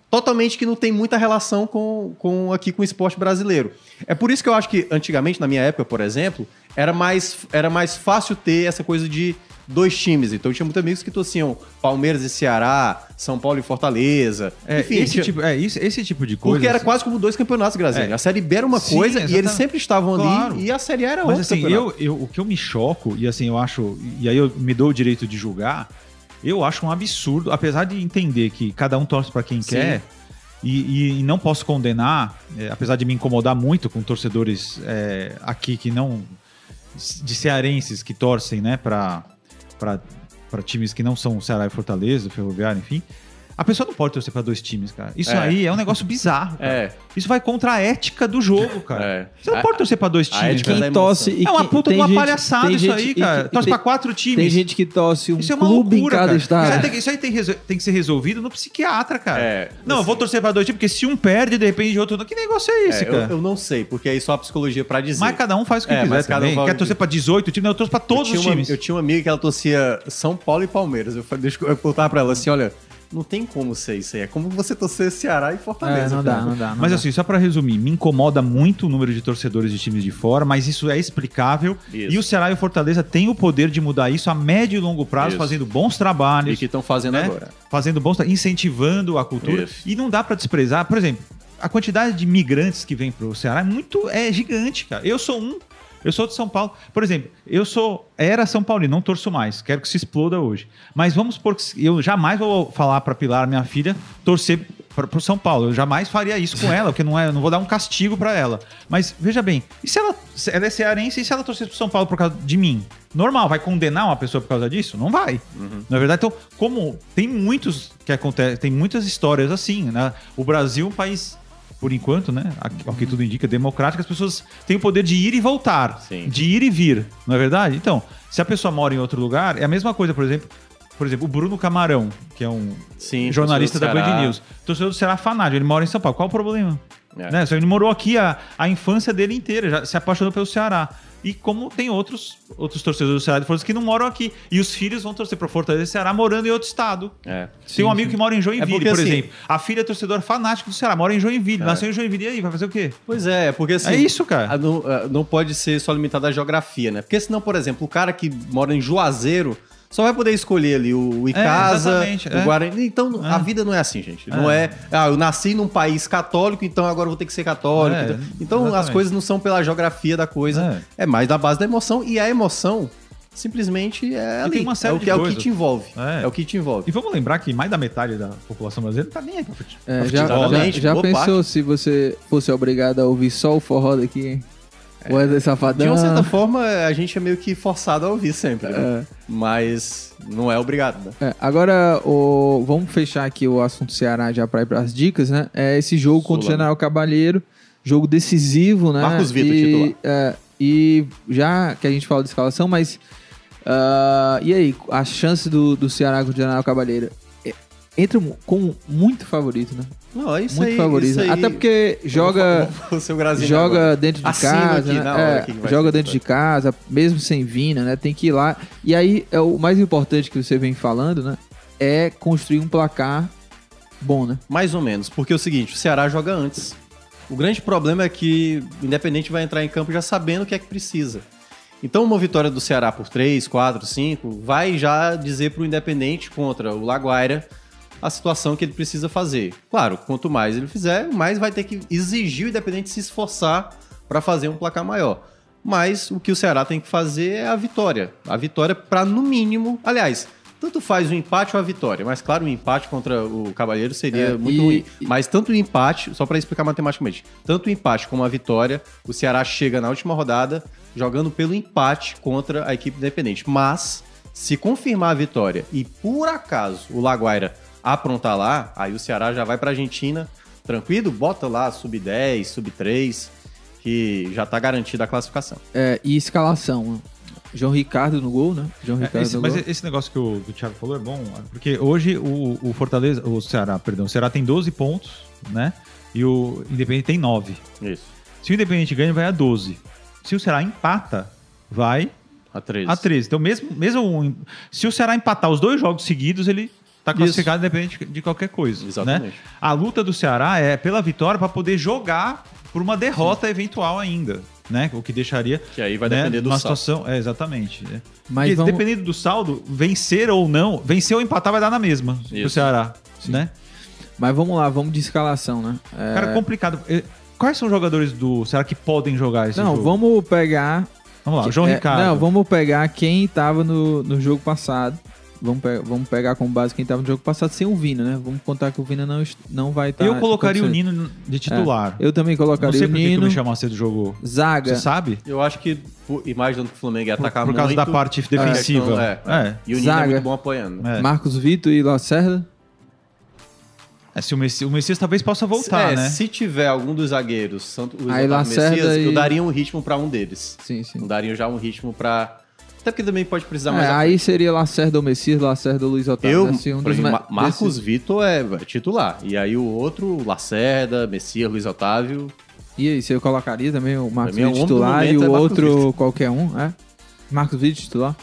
totalmente que não tem muita relação com, com aqui com o esporte brasileiro. É por isso que eu acho que antigamente, na minha época, por exemplo, era mais, era mais fácil ter essa coisa de dois times. Então eu tinha muitos amigos que torciam Palmeiras e Ceará, São Paulo e Fortaleza. É, Enfim, esse, tinha- tipo, é, esse, esse tipo de coisa. porque era quase como dois campeonatos, Graziani. É. A Série B era uma Sim, coisa e eles exatamente. sempre estavam ali Claro. e a Série A era Mas outra assim, campeonato. eu, eu, o que eu me choco, e assim, eu acho. E aí eu me dou o direito de julgar, eu acho um absurdo, apesar de entender que cada um torce pra quem Sim. quer. E, e- não posso condenar, é, apesar de me incomodar muito com torcedores é, aqui que não. de cearenses que torcem, né, pra, pra times que não são Ceará e Fortaleza, Ferroviário, enfim. A pessoa não pode torcer pra dois times, cara. Isso É. aí é um negócio bizarro. cara. É. Isso vai contra a ética do jogo, cara. É. Você não A- pode torcer pra dois a times. ética cara. da Quem torce e É uma que- puta uma gente- palhaçada isso gente- aí, cara. que- Torce pra quatro times. Tem gente que torce um Isso é uma clube loucura, em cada cara. estado. Isso aí, tem, isso aí tem tem que ser resolvido no psiquiatra, cara. É, não, eu vou torcer pra dois times, porque se um perde, de repente, outro não. Que negócio é esse, É, eu, cara? eu não sei, porque aí só a psicologia pra dizer. Mas cada um faz o que É, quiser mas cada um também. o Quer que- torcer pra 18 times, não, eu torço pra todos eu tinha os uma- times. eu tinha uma amiga que ela torcia São Paulo e Palmeiras. Eu, eu eu perguntar pra ela assim: olha, não tem como ser isso aí. É como você torcer Ceará e Fortaleza. É, não dá, não dá. não Mas dá. assim, só pra resumir, me incomoda muito o número de torcedores de times de fora, mas isso é explicável. Isso. E o Ceará e o Fortaleza têm o poder de mudar isso a médio e longo prazo, Isso. fazendo bons trabalhos. E que estão fazendo né? agora. Fazendo bons, incentivando a cultura. Isso. E não dá pra desprezar, por exemplo, a quantidade de migrantes que vem pro Ceará é muito é gigante, cara. Eu sou um, eu sou de São Paulo. Por exemplo, eu sou era São Paulino, não torço mais, quero que se exploda hoje. Mas vamos supor que eu jamais vou falar pra Pilar, minha filha, torcer para pro São Paulo. Eu jamais faria isso com ela, porque não é, não vou dar um castigo pra ela. Mas veja bem, e se ela, se ela é cearense e se ela torcer pro São Paulo por causa de mim? Normal, vai condenar uma pessoa por causa disso? Não vai. Na verdade, então, como tem muitos que acontece, tem muitas histórias assim, né? O Brasil é um país por enquanto, né? Ao que tudo indica, democrático, as pessoas têm o poder de ir e voltar, Sim. de ir e vir, não é verdade? Então, se a pessoa mora em outro lugar, é a mesma coisa, por exemplo, por exemplo, o Bruno Camarão, que é um Sim, jornalista da Band. News, torcedor do Ceará fanático, ele mora em São Paulo. Qual o problema? É. Né? Só Ele morou aqui a, a infância dele inteira, já se apaixonou pelo Ceará. E como tem outros, outros torcedores do Ceará de Fortaleza que não moram aqui. E os filhos vão torcer pro Fortaleza e Ceará morando em outro estado. É. Tem um amigo que mora em Joinville, É porque, por assim- exemplo. A filha é torcedora fanática do Ceará, mora em Joinville, nasceu em Joinville. E aí, vai fazer o quê? Pois é, porque assim. É isso, cara. a- Não, a- não pode ser só limitado à geografia, né? Porque senão, por exemplo, o cara que mora em Juazeiro só vai poder escolher ali o Icasa, exatamente, o é. Guarani. Então, a É. vida não é assim, gente. Não é, ah, eu nasci num país católico, então agora eu vou ter que ser católico. É, então, então, as exatamente. coisas não são pela geografia da coisa, é, mais da base da emoção. E a emoção simplesmente é ali. tem uma série é o de que, é o que te envolve. É. É. o que te envolve. E vamos lembrar que mais da metade da população brasileira não tá nem aí pra futebol. É, já futebol, já, né? Já pensou parte. se você fosse obrigado a ouvir só o forró daqui, hein? Wesley Safadão. De uma certa forma, a gente é meio que forçado a ouvir sempre, né? Mas não é obrigado, né? É, agora, o, vamos fechar aqui o assunto Ceará já para ir para as dicas, né? É esse jogo contra o? General Cabalheiro, jogo decisivo, né? Marcos Vitor, e, titular. é, e já que a gente fala de escalação, mas ah, e aí, a chance do, do Ceará contra o General Cabalheiro é, entra como muito favorito, né? Não, é isso muito aí. favorito. isso aí. Até porque joga o seu Grazinho joga agora. dentro de Assino casa, aqui né? É, joga dentro de casa, mesmo sem Vina, né? Tem que ir lá. E aí, é o mais importante que você vem falando, né? É construir um placar bom, né? Mais ou menos, porque é o seguinte, o Ceará joga antes. O grande problema é que o Independente vai entrar em campo já sabendo o que é que precisa. Então, uma vitória do Ceará por 3, 4, 5 vai já dizer para o Independente contra o Laguaira a situação que ele precisa fazer. Claro, quanto mais ele fizer, mais vai ter que exigir o Independente se esforçar para fazer um placar maior. Mas o que o Ceará tem que fazer é a vitória. A vitória para, no mínimo. Aliás, tanto faz o empate ou a vitória. Mas, claro, o empate contra o Cavalheiro seria É, muito e- ruim. e- Mas tanto o empate, só para explicar matematicamente, tanto o empate como a vitória, o Ceará chega na última rodada jogando pelo empate contra a equipe independente. Mas, se confirmar a vitória e por acaso o Laguaira aprontar lá, aí o Ceará já vai para Argentina tranquilo, bota lá sub 10, sub 3, que já tá garantida a classificação. É, e escalação. João Ricardo no gol, né? João É, Ricardo esse- no mas gol. esse negócio que o, que o Thiago falou é bom, porque hoje o, o Fortaleza, o Ceará, perdão, o Ceará tem 12 pontos né? E o Independente tem 9. Isso. Se o Independente ganha, vai a 12. Se o Ceará empata, vai A 13. a 13. Então, mesmo, mesmo um- se o Ceará empatar os dois jogos seguidos, ele está classificado independente de qualquer coisa. Exatamente. Né? A luta do Ceará é pela vitória para poder jogar por uma derrota eventual ainda. Né? O que deixaria. Que aí vai né, depender do uma saldo. situação. É, exatamente. né? Mas Porque vamos- dependendo do saldo, vencer ou não, vencer ou empatar vai dar na mesma pro Isso. Ceará. Né? Mas vamos lá, vamos de escalação, né? É, Cara, complicado. Eh, Quais são os jogadores do Ceará que podem jogar esse Não, jogo? vamos pegar. Vamos lá, João é, Ricardo. Não, vamos pegar quem tava no, no jogo passado. Vamos, pe- vamos pegar como base quem tava no jogo passado sem o Vina, né? Vamos contar que o Vina não, não vai estar. Eu colocaria o Nino de titular. Eu também Não colocaria sei o por que que o Nino. Michel Macedo jogou. Zaga. Você sabe? Eu acho que, por- imaginando que o Flamengo ia Por, atacar por causa muito, da parte defensiva. questão- é, É. E o Nino é muito bom apoiando. É. Marcos Vitor e Lacerda. É, se o, Messias, o Messias talvez possa voltar, É, né? Se tiver algum dos zagueiros, tanto o Aí Messias, e- eu daria um ritmo pra um deles. Sim, sim. Eu daria já um ritmo pra. Até porque também pode precisar mais. É, à aí seria Lacerda ou Messias, Lacerda ou Luiz Otávio. Eu? Assim, um por exemplo, ma- Ma- Marcos desses- Vitor é é titular. E aí o outro, Lacerda, Messias, Luiz Otávio. E aí, você colocaria também o Marcos é Vitor titular e o é outro Vitor. qualquer um, é? Marcos Vitor titular?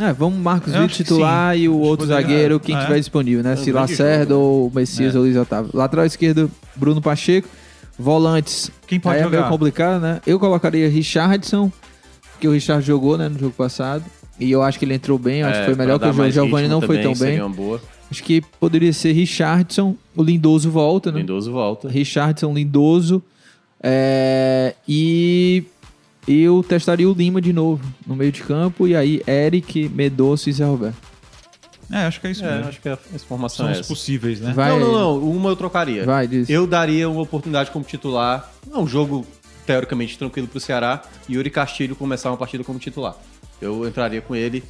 É, vamos Marcos Eu Vitor titular e o outro poderia- zagueiro, quem é. tiver disponível, né? É Se Lacerda ou Messias É. ou Luiz Otávio. Lateral esquerdo, Bruno Pacheco. Volantes. Quem pode aí é jogar? meio complicado, né? Eu colocaria Richardson, que o Richard jogou, né, no jogo passado. E eu acho que ele entrou bem, eu acho É, que foi melhor que o mais Giovanni não foi tão bem. Acho que poderia ser Richardson, o Lindoso volta, né? Lindoso volta. Richardson, Lindoso. é, e eu testaria o Lima de novo no meio de campo. E aí, Eric, Medoço e Zé Roberto. É, acho que é isso É, mesmo. acho que a informação São é essa. possíveis, né? Vai não, não, não. Uma eu trocaria. Vai, diz. Eu daria uma oportunidade como titular. É um jogo teoricamente tranquilo pro Ceará. E Yuri Castilho começar uma partida como titular. Eu entraria com ele.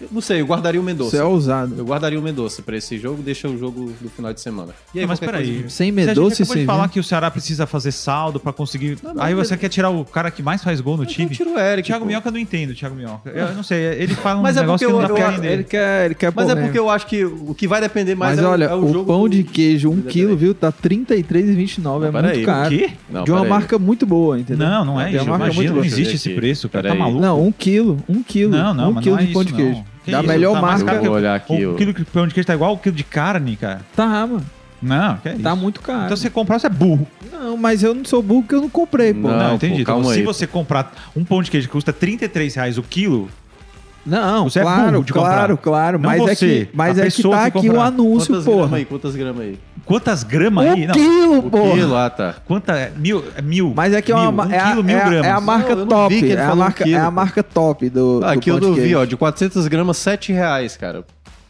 Eu não sei, eu guardaria o Você Mendonça. é ousado. Eu guardaria o Mendonça pra esse jogo, deixa o jogo do final de semana. E aí, Não, mas peraí. coisa- Sem Se a gente Medoço e de sem falar Vina. que o Ceará precisa fazer saldo pra conseguir. Não, não, Aí você ele- quer tirar o cara que mais faz gol no Então time? tira o Eric. Thiago pô. Minhoca eu não entendo, Thiago Minhoca. Eu não sei, ele fala um Mas é negócio que porque não dá eu- pra eu- entender. Ele quer, ele quer Mas é porque eu acho que o que vai depender mais Mas é, o- olha, é o, o, jogo pão de queijo, um quilo, viu? Tá R$33,29. É muito caro. de uma marca muito boa, entendeu? Não, não é não existe eu esse preço, cara. Tá maluco? Não, um quilo. Um quilo. Não, não, um quilo não é de pão de queijo. Da isso? melhor Tá mais marca. caro que- Vou olhar aqui, ó. quilo de pão de queijo tá igual um quilo de carne, cara. Tá, mano. Não, que é isso. Tá muito caro. Então você comprar, você é burro. Não, mas eu não sou burro porque eu não comprei, pô. Não, Não, pô, entendi. Então, calma se aí. você comprar um pão de queijo que custa 33 reais o quilo, Não, Você é claro, burro de comprar. claro, claro. Não mas é você, que, mas é que tá que aqui o comprar. anúncio, Quantas gramas porra. aí? Quantas gramas aí? quantas gramas aí? Um Não. quilo, O porra. quilo, ah, tá. Quanta? é? Mil. É mil. Mas é que é mil, uma um é, a, quilo, mil é, gramas. é a marca Não, top. É a um marca, é a pô. marca top do, Ah, do aqui eu pão de não vi, ó. De 400 gramas, 7 reais, cara.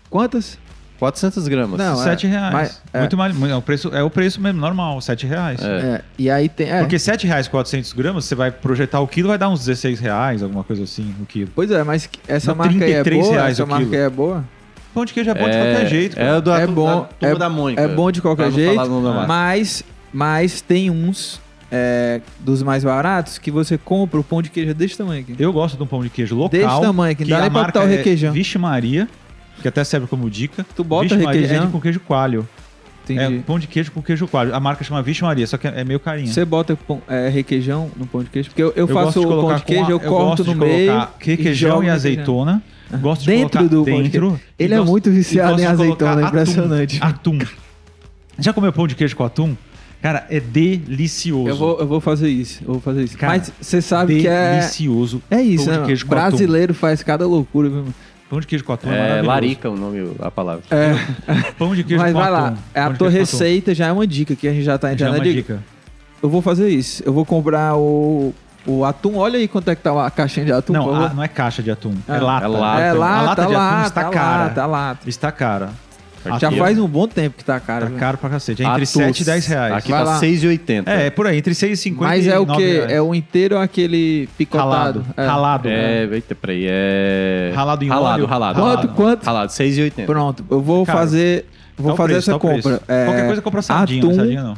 Quantas? 400 gramas. Não, é. 7 reais. mas- é. Muito mais. É o, preço, é o preço mesmo, normal, 7 reais. É. É, e aí tem. é. Porque 7 reais 400 gramas, você vai projetar o quilo, vai dar uns 16 reais, alguma coisa assim, o quilo. Pois é, mas essa Não, marca aí é 33 boa. reais Essa o marca quilo. aí é boa. Pão de queijo é bom de qualquer jeito. É, do, É da, bom, da turma é- da Mônica. É bom de qualquer jeito. Mas, mas tem uns é, dos mais baratos que você compra o pão de queijo desse tamanho aqui. Eu gosto de um pão de queijo local. Desse tamanho aqui, não dá a nem pra marca botar o é requeijão. Vixe Maria, que até serve como dica. Tu bota Vixe Maria requeijão? é de com queijo coalho. É Entendi. pão de queijo com queijo coalho. A marca chama Vixe Maria, só que é meio carinha. Você bota pão- é, requeijão no pão de queijo? Porque eu, eu, gosto faço o pão de queijo, a- eu corto gosto de no meio. requeijão e no azeitona. Gosto de Dentro colocar do pão de dentro. e Ele é gosto- muito e viciado gosto em azeitona, atum. impressionante. Atum. Já comeu pão de queijo com atum? Cara, é delicioso. Eu vou, eu vou fazer isso. Eu vou fazer isso. Cara, Mas você sabe que é. Delicioso. É isso, né? queijo mano? com atum. Brasileiro faz cada loucura, viu? Pão de queijo com atum é, É larica o nome, a palavra. É, Pão de queijo mas com vai atum. lá. É a tua receita já é uma dica que a gente já tá Já é entrando. uma na dica. dica. Eu vou fazer isso. Eu vou comprar o, o atum. Olha aí quanto é que tá a caixinha de atum. Não, a- não é caixa de atum. Ah. É lata. É lata. é a lata, de atum lata, está cara. lata. Está cara. Já Aqui, faz um bom tempo que tá caro. Tá viu? caro pra cacete. É entre Atus. 7 e 10 reais. Aqui Vai tá lá. 6,80. É, é por aí, entre 6 e 50 Mas é o 9 que? reais. É o inteiro ou aquele picotado? Ralado. É. Ralado. É, eita, peraí, é... Ralado em ralado, óleo? ralado. Quanto, ralado. quanto? Ralado, 6,80. Pronto, eu vou Cara, fazer. Vou Tá fazer preço, essa tá compra. É, Qualquer coisa compra sardinha, atum, sardinha não.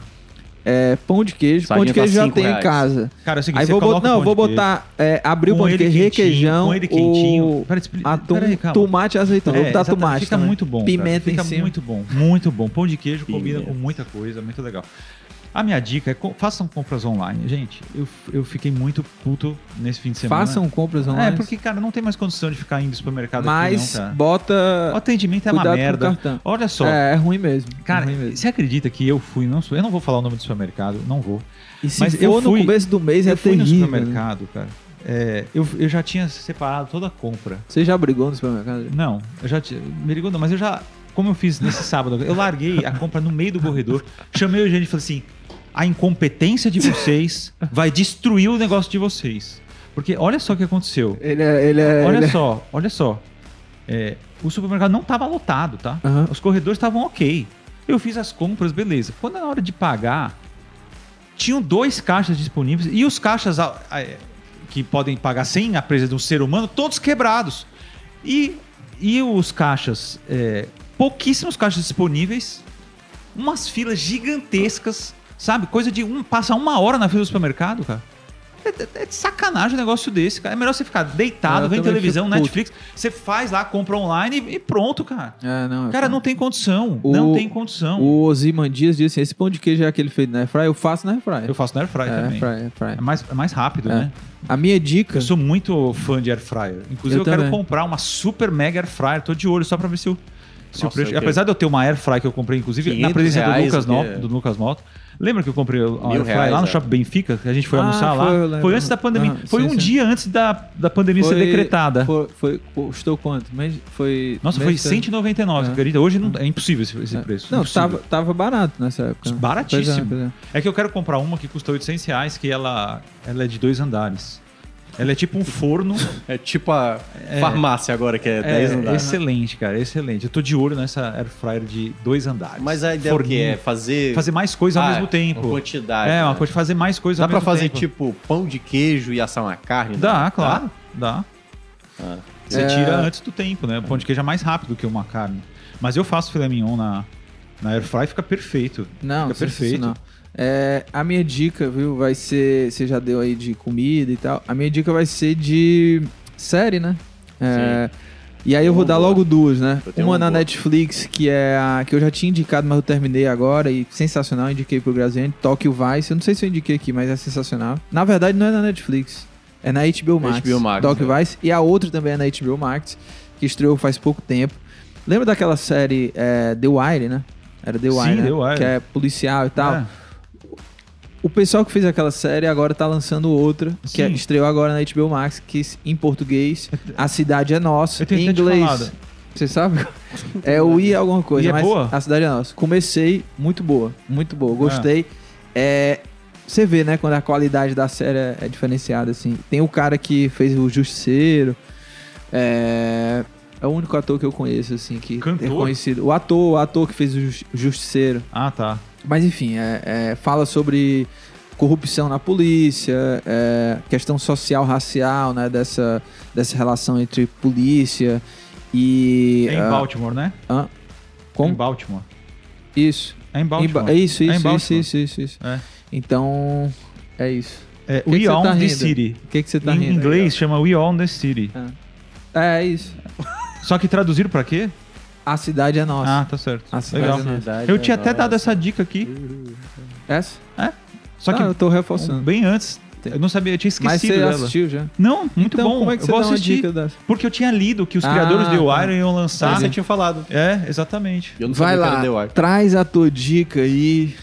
É, pão de queijo. pão de tá queijo já cinco tem em reais. casa. Cara, é o seguinte, Aí você vou botar, não, vou botar, é, abrir o pão de queijo, requeijão, com ele quentinho. o atum, peraí, tomate e azeitona. É, vou botar tomate Fica também. muito bom. cara. Pimenta fica em cima. muito bom, muito bom. Pão de queijo combina com muita coisa, muito legal. A minha dica é façam compras online. Gente, eu, eu fiquei muito puto nesse fim de semana. Façam compras online. É, porque, cara, não tem mais condição de ficar indo supermercado Mas aqui, não, cara. bota... O atendimento é uma merda. Olha só. É, é ruim mesmo. Cara, é ruim mesmo. você acredita que eu fui, não sou, eu não vou falar o nome do supermercado, não vou. E se mas for eu fui- no começo do mês, é eu fui no terrível. né? supermercado, cara. é, eu, eu já tinha separado toda a compra. Você já brigou no supermercado? Não, eu já tinha. Me ligou, não, mas eu já. Como eu fiz nesse sábado, eu larguei a compra no meio do corredor, chamei o gente e falei assim: a incompetência de vocês vai destruir o negócio de vocês. Porque olha só o que aconteceu. Ele é... Ele é Olha ele é- só, olha só. É, o supermercado não estava lotado, tá? Aham. Os corredores estavam ok. Eu fiz as compras, beleza. Quando na hora de pagar, tinham dois caixas disponíveis e os caixas é, que podem pagar sem a presença de um ser humano, todos quebrados. E, e os caixas, é, pouquíssimos caixas disponíveis, umas filas gigantescas, sabe? Coisa de um, passa uma hora na fila do supermercado, cara. É, é- é de sacanagem um negócio desse, cara. É melhor você ficar deitado, É, eu vendo televisão, puto. Netflix. Você faz lá, compra online e, e pronto, cara. É, não, Cara, não tem condição. O- não tem condição. O Osiman Dias disse assim, esse pão de queijo é aquele feito na airfryer, eu faço na airfryer. Eu faço no air fryer é, também. airfryer, airfryer. É mais, é mais rápido, É. né? A minha dica... Eu sou muito fã de air fryer. Inclusive, Eu eu, quero comprar uma super mega air fryer. Tô de olho só pra ver se o Nossa, preço. eu Apesar de eu ter uma air fryer que eu comprei, inclusive, na 500 presença do Lucas? Mota, do Lucas Mota. Lembra que eu comprei a air fryer reais, lá no é. Shopping Benfica? Que a gente foi Ah, almoçar foi, lá. Foi antes da pandemia. Ah, foi sim, um sim. dia antes da, da pandemia ser decretada. Foi, foi, custou quanto? Mas foi... Nossa, foi que- 199, É. acredita? Hoje não, é impossível esse, esse É. preço. Não, impossível. tava, tava barato nessa época. Baratíssimo. É, é. É que eu quero comprar uma que custa 800 reais, que ela, ela é de dois andares. Ela é tipo um forno. É tipo a farmácia agora, que é 10 É, andares. excelente, cara, excelente. Eu tô de olho nessa air fryer de dois andares. Mas a ideia é? Forninho. É fazer... fazer mais coisa ao Ah, mesmo tempo. Uma quantidade. É, uma né? coisa fazer mais coisa Dá ao pra mesmo fazer, tempo. tipo, pão de queijo e assar uma carne? Dá, Dá? claro. Dá. Ah. Você É. tira antes do tempo, né? O pão de queijo é mais rápido que uma carne. Mas eu faço filé mignon na, na air fry fica perfeito. Não, Fica perfeito. sensacional. É, a minha dica, viu, vai ser. Você já deu aí de comida e tal. A minha dica vai ser de série, né? É, e aí eu vou dar logo duas, né? Uma na. Netflix, que é a que eu já tinha indicado, mas eu terminei agora e sensacional, indiquei pro Graziani, Tokyo Vice. Eu não sei se eu indiquei aqui, mas é sensacional. Na verdade, não é na Netflix, é na HBO Max. HBO Max, Tokyo é. Vice. E a outra também é na HBO Max, que estreou faz pouco tempo. Lembra daquela série é, The Wire, né? Era The Sim, Wire, né? The Wire. que é policial e tal. É. O pessoal que fez aquela série agora tá lançando outra, que é- Sim. estreou agora na HBO Max, que em português, A Cidade é Nossa. Em inglês. Você sabe? É o I alguma coisa, é mas boa? A Cidade é Nossa. Comecei, muito boa, muito boa, gostei. É, você vê, né, quando a qualidade da série é, é diferenciada, assim. Tem o cara que fez o Justiceiro, é... É o único ator que eu conheço, assim, que Cantor? é conhecido. O ator, o ator que fez o Jus- Justiceiro. Ah, tá. Mas enfim, é, é, fala sobre corrupção na polícia, é, questão social, racial, né? Dessa, dessa relação entre polícia e. É em ah, Baltimore, né? Em Como? Baltimore. Isso. É em Em Baltimore. Ba- é isso, É em isso, isso, Baltimore. isso, isso, isso. É. Então, é isso. É, Que We que Own tá the? City. O que, que você tá em rindo? inglês chama We Own the City. É, é isso. Só que traduziram pra quê? A cidade é nossa. Ah, tá certo. A cidade Legal. é nossa. Verdade, Eu tinha é até dado essa dica aqui. Essa? Só que Ah, eu tô reforçando. bem antes. Eu não sabia, eu tinha Mas esquecido você dela. assistiu já? Não, muito então, bom. como é que eu você vou dá uma assistir. dica dessa? Porque eu tinha lido que os Ah, criadores de The tá. Wire iam Ah, lançar. você tinha falado. É, exatamente. Eu não Vai sabia lá, que era The Wire. traz a tua dica aí.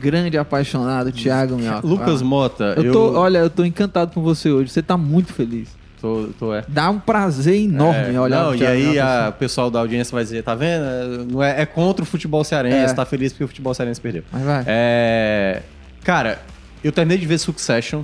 Grande apaixonado, Thiago Minhoca. Lucas. Mota, eu eu, tô, olha, eu tô encantado com você hoje. Você tá muito feliz. Tô, tô- é. Dá um prazer enorme É, olhar não, e aí o pessoal da audiência vai dizer, tá vendo? É, Não é, é contra o futebol cearense, É. tá feliz porque o futebol cearense perdeu. Mas vai. É, cara, eu terminei de ver Succession.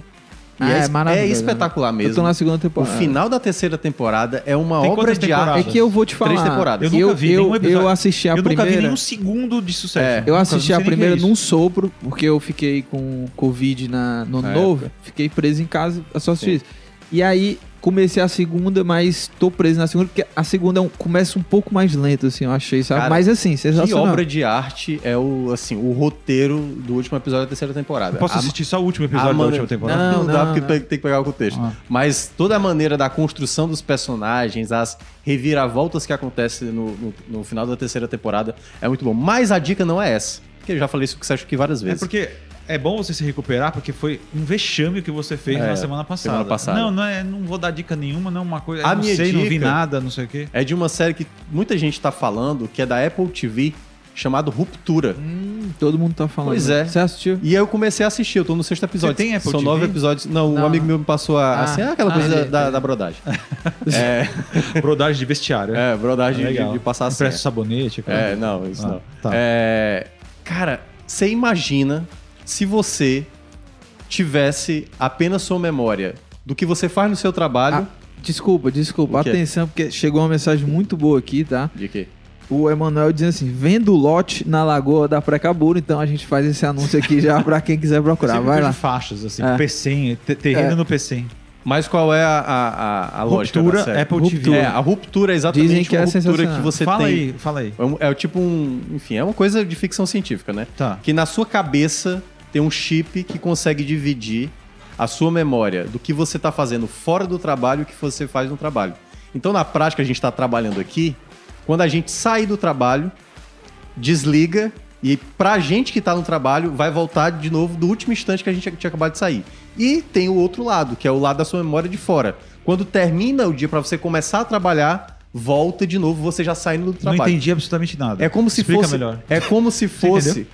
E Ah, é, é é espetacular Eu mesmo. tô na segunda O temporada. final da terceira temporada é uma Tem obra de arte. É que eu vou te falar. Três temporadas. Eu nunca vi eu, nenhum episódio. eu assisti a eu nunca vi primeira. nenhum segundo de sucesso. É. Eu assisti a primeira o é num sopro, porque eu fiquei com Covid na, no Na novo. Fiquei preso em casa, eu só assisti Sim. isso. E aí comecei a segunda, mas tô preso na segunda, porque a segunda é um- começa um pouco mais lento, assim, eu achei, sabe? Cara, mas assim, Que sensacional. obra de arte é o, assim, o roteiro do último episódio da terceira temporada. Posso A- assistir só o último episódio da última temporada? Não, Não, dá não, porque não. tem que pegar o contexto. Ah. Mas toda a maneira da construção dos personagens, as reviravoltas que acontecem no, no, no final da terceira temporada é muito bom. Mas a dica não é essa. Porque eu já falei isso com o Sérgio aqui várias É vezes. porque é bom você se recuperar, porque foi um vexame que você fez É, na semana passada. semana passada. Não, não, é, não vou dar dica nenhuma, não é uma coisa. A não minha sei, não vi dica- nada, não sei o quê. É de uma série que muita gente tá falando, que é da Apple TV, chamado Ruptura. Hum, todo mundo tá falando. Pois é. Você assistiu? E aí eu comecei a assistir, eu tô no sexto episódio. Você tem Apple São TV? nove episódios. Não, um Não. amigo meu me passou a. Ah. assim, é aquela Ah, coisa entendi, da, entendi. da brodagem. é, Brodagem de vestiário. é, brodagem de, Legal. de passar a Empresta senha. sabonete. É, não, isso Ah, não. tá. É, cara, você imagina se você tivesse apenas sua memória do que você faz no seu trabalho. Ah, desculpa, desculpa. Atenção, porque chegou uma mensagem muito boa aqui, tá? De quê? O Emanuel dizendo assim: vendo lote na lagoa da Precabura. Então a gente faz esse anúncio aqui já pra quem quiser procurar. Sempre Vai lá. faixas, assim. É. Terreno É. no PCM. Mas qual é a, a, a, lógica Ruptura, da série? Apple Ruptura. TV. É, a ruptura é exatamente Dizem que uma é ruptura que você fala tem. aí, fala aí. É, é tipo um. Enfim, é uma coisa de ficção científica, né? Tá. Que na sua cabeça tem um chip que consegue dividir a sua memória do que você está fazendo fora do trabalho e o que você faz no trabalho. Então, na prática, a gente está trabalhando aqui. Quando a gente sair do trabalho, desliga e pra gente que tá no trabalho, vai voltar de novo do último instante que a gente tinha acabado de sair. E tem o outro lado, que é o lado da sua memória de fora. Quando termina o dia pra você começar a trabalhar, volta de novo, você já saindo do Não trabalho. entendi absolutamente nada. É como se Explica fosse. melhor. É como se fosse.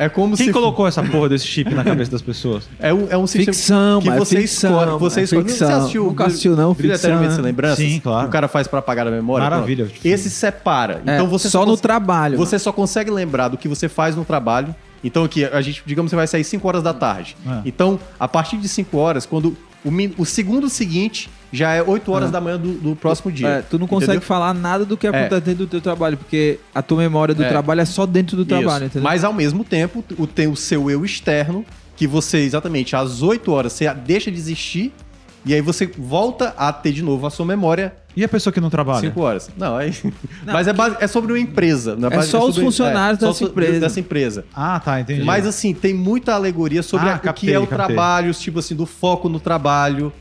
É como Quem se colocou essa porra desse chip na cabeça das pessoas? É um, é um sistema Ficção, que mas você ficção, escolhe. Você mas escolhe. ficção. Você assistiu Nunca assistiu, não, Brilho. Eternamente Sem Lembranças? Sim, claro. O cara faz pra apagar a memória. Maravilha. pronto. Esse separa. É, então você só no cons- trabalho. Você só consegue lembrar do que você faz no trabalho. Então aqui, a gente, digamos, você vai sair 5 horas da tarde. É. Então, a partir de 5 horas, quando o, min- o segundo seguinte já é 8 horas É. da manhã do, do próximo dia. É, tu não consegue Entendeu? falar nada do que acontece dentro do teu trabalho, porque a tua memória do É. trabalho é só dentro do trabalho, Isso. entendeu? Mas ao mesmo tempo, o, tem o seu eu externo, que você, exatamente, às 8 horas, você deixa de existir, e aí você volta a ter de novo a sua memória E a pessoa que não trabalha? 5 horas. Não, aí. Mas é, base- é sobre uma empresa. não É base- só os sobre- funcionários só dessa empresa. Dessa empresa. Ah, tá, entendi. Mas assim, tem muita alegoria sobre Ah, a- o que captei, é o captei. trabalho, tipo assim, do foco no trabalho,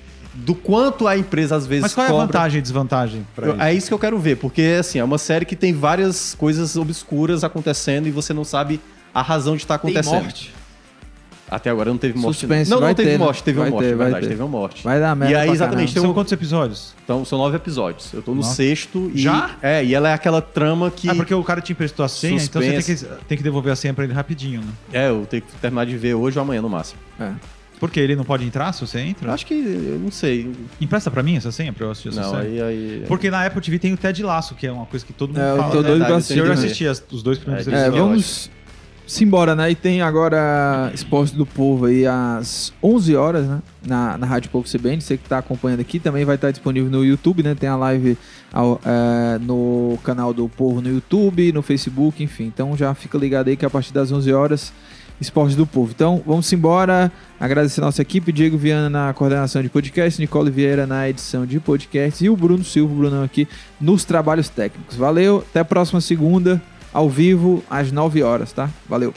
do quanto a empresa às vezes Mas qual é a cobra. vantagem e desvantagem pra Eu- isso? É isso que eu quero ver, porque assim, é uma série que tem várias coisas obscuras acontecendo e você não sabe a razão de estar Tem acontecendo. morte. Até agora não teve morte. Suspense, não, vai não teve ter, né? morte, teve uma morte, ter, é vai verdade, teve uma morte. Vai dar merda E aí, pra exatamente, tem São um- quantos episódios? então, são nove episódios. Eu tô no Nossa. sexto e. Já? É, e ela é aquela trama que. Ah, porque o cara te emprestou a senha, então você tem Suspense. que, tem que devolver a senha pra ele rapidinho, né? É, eu tenho que terminar de ver hoje ou amanhã no máximo. É. Porque ele não pode entrar se você entra? Acho que. Eu não sei. Empresta pra mim essa senha pra eu assistir essa Não, série? aí. aí... Porque na Apple TV tem o Ted Laço, que é uma coisa que todo mundo É, eu fala. tô né? doido verdade, pra eu assistir. Eu assisti as- os dois primeiros É, É, episódios. vamos embora, né? E tem agora Esporte do Povo aí às 11 horas, né? Na, na Rádio Povo CBN. Você que tá acompanhando aqui também vai estar disponível no YouTube, né? Tem a live ao- é, no canal do Povo no YouTube, no Facebook, enfim. Então já fica ligado aí que a partir das 11 horas, Esporte do Povo. Então vamos embora. Agradecer a nossa equipe, Diego Viana na coordenação de podcast, Nicole Vieira na edição de podcast e o Bruno Silva, o Brunão aqui nos trabalhos técnicos. Valeu, até a próxima segunda ao vivo às 9 horas, tá? Valeu.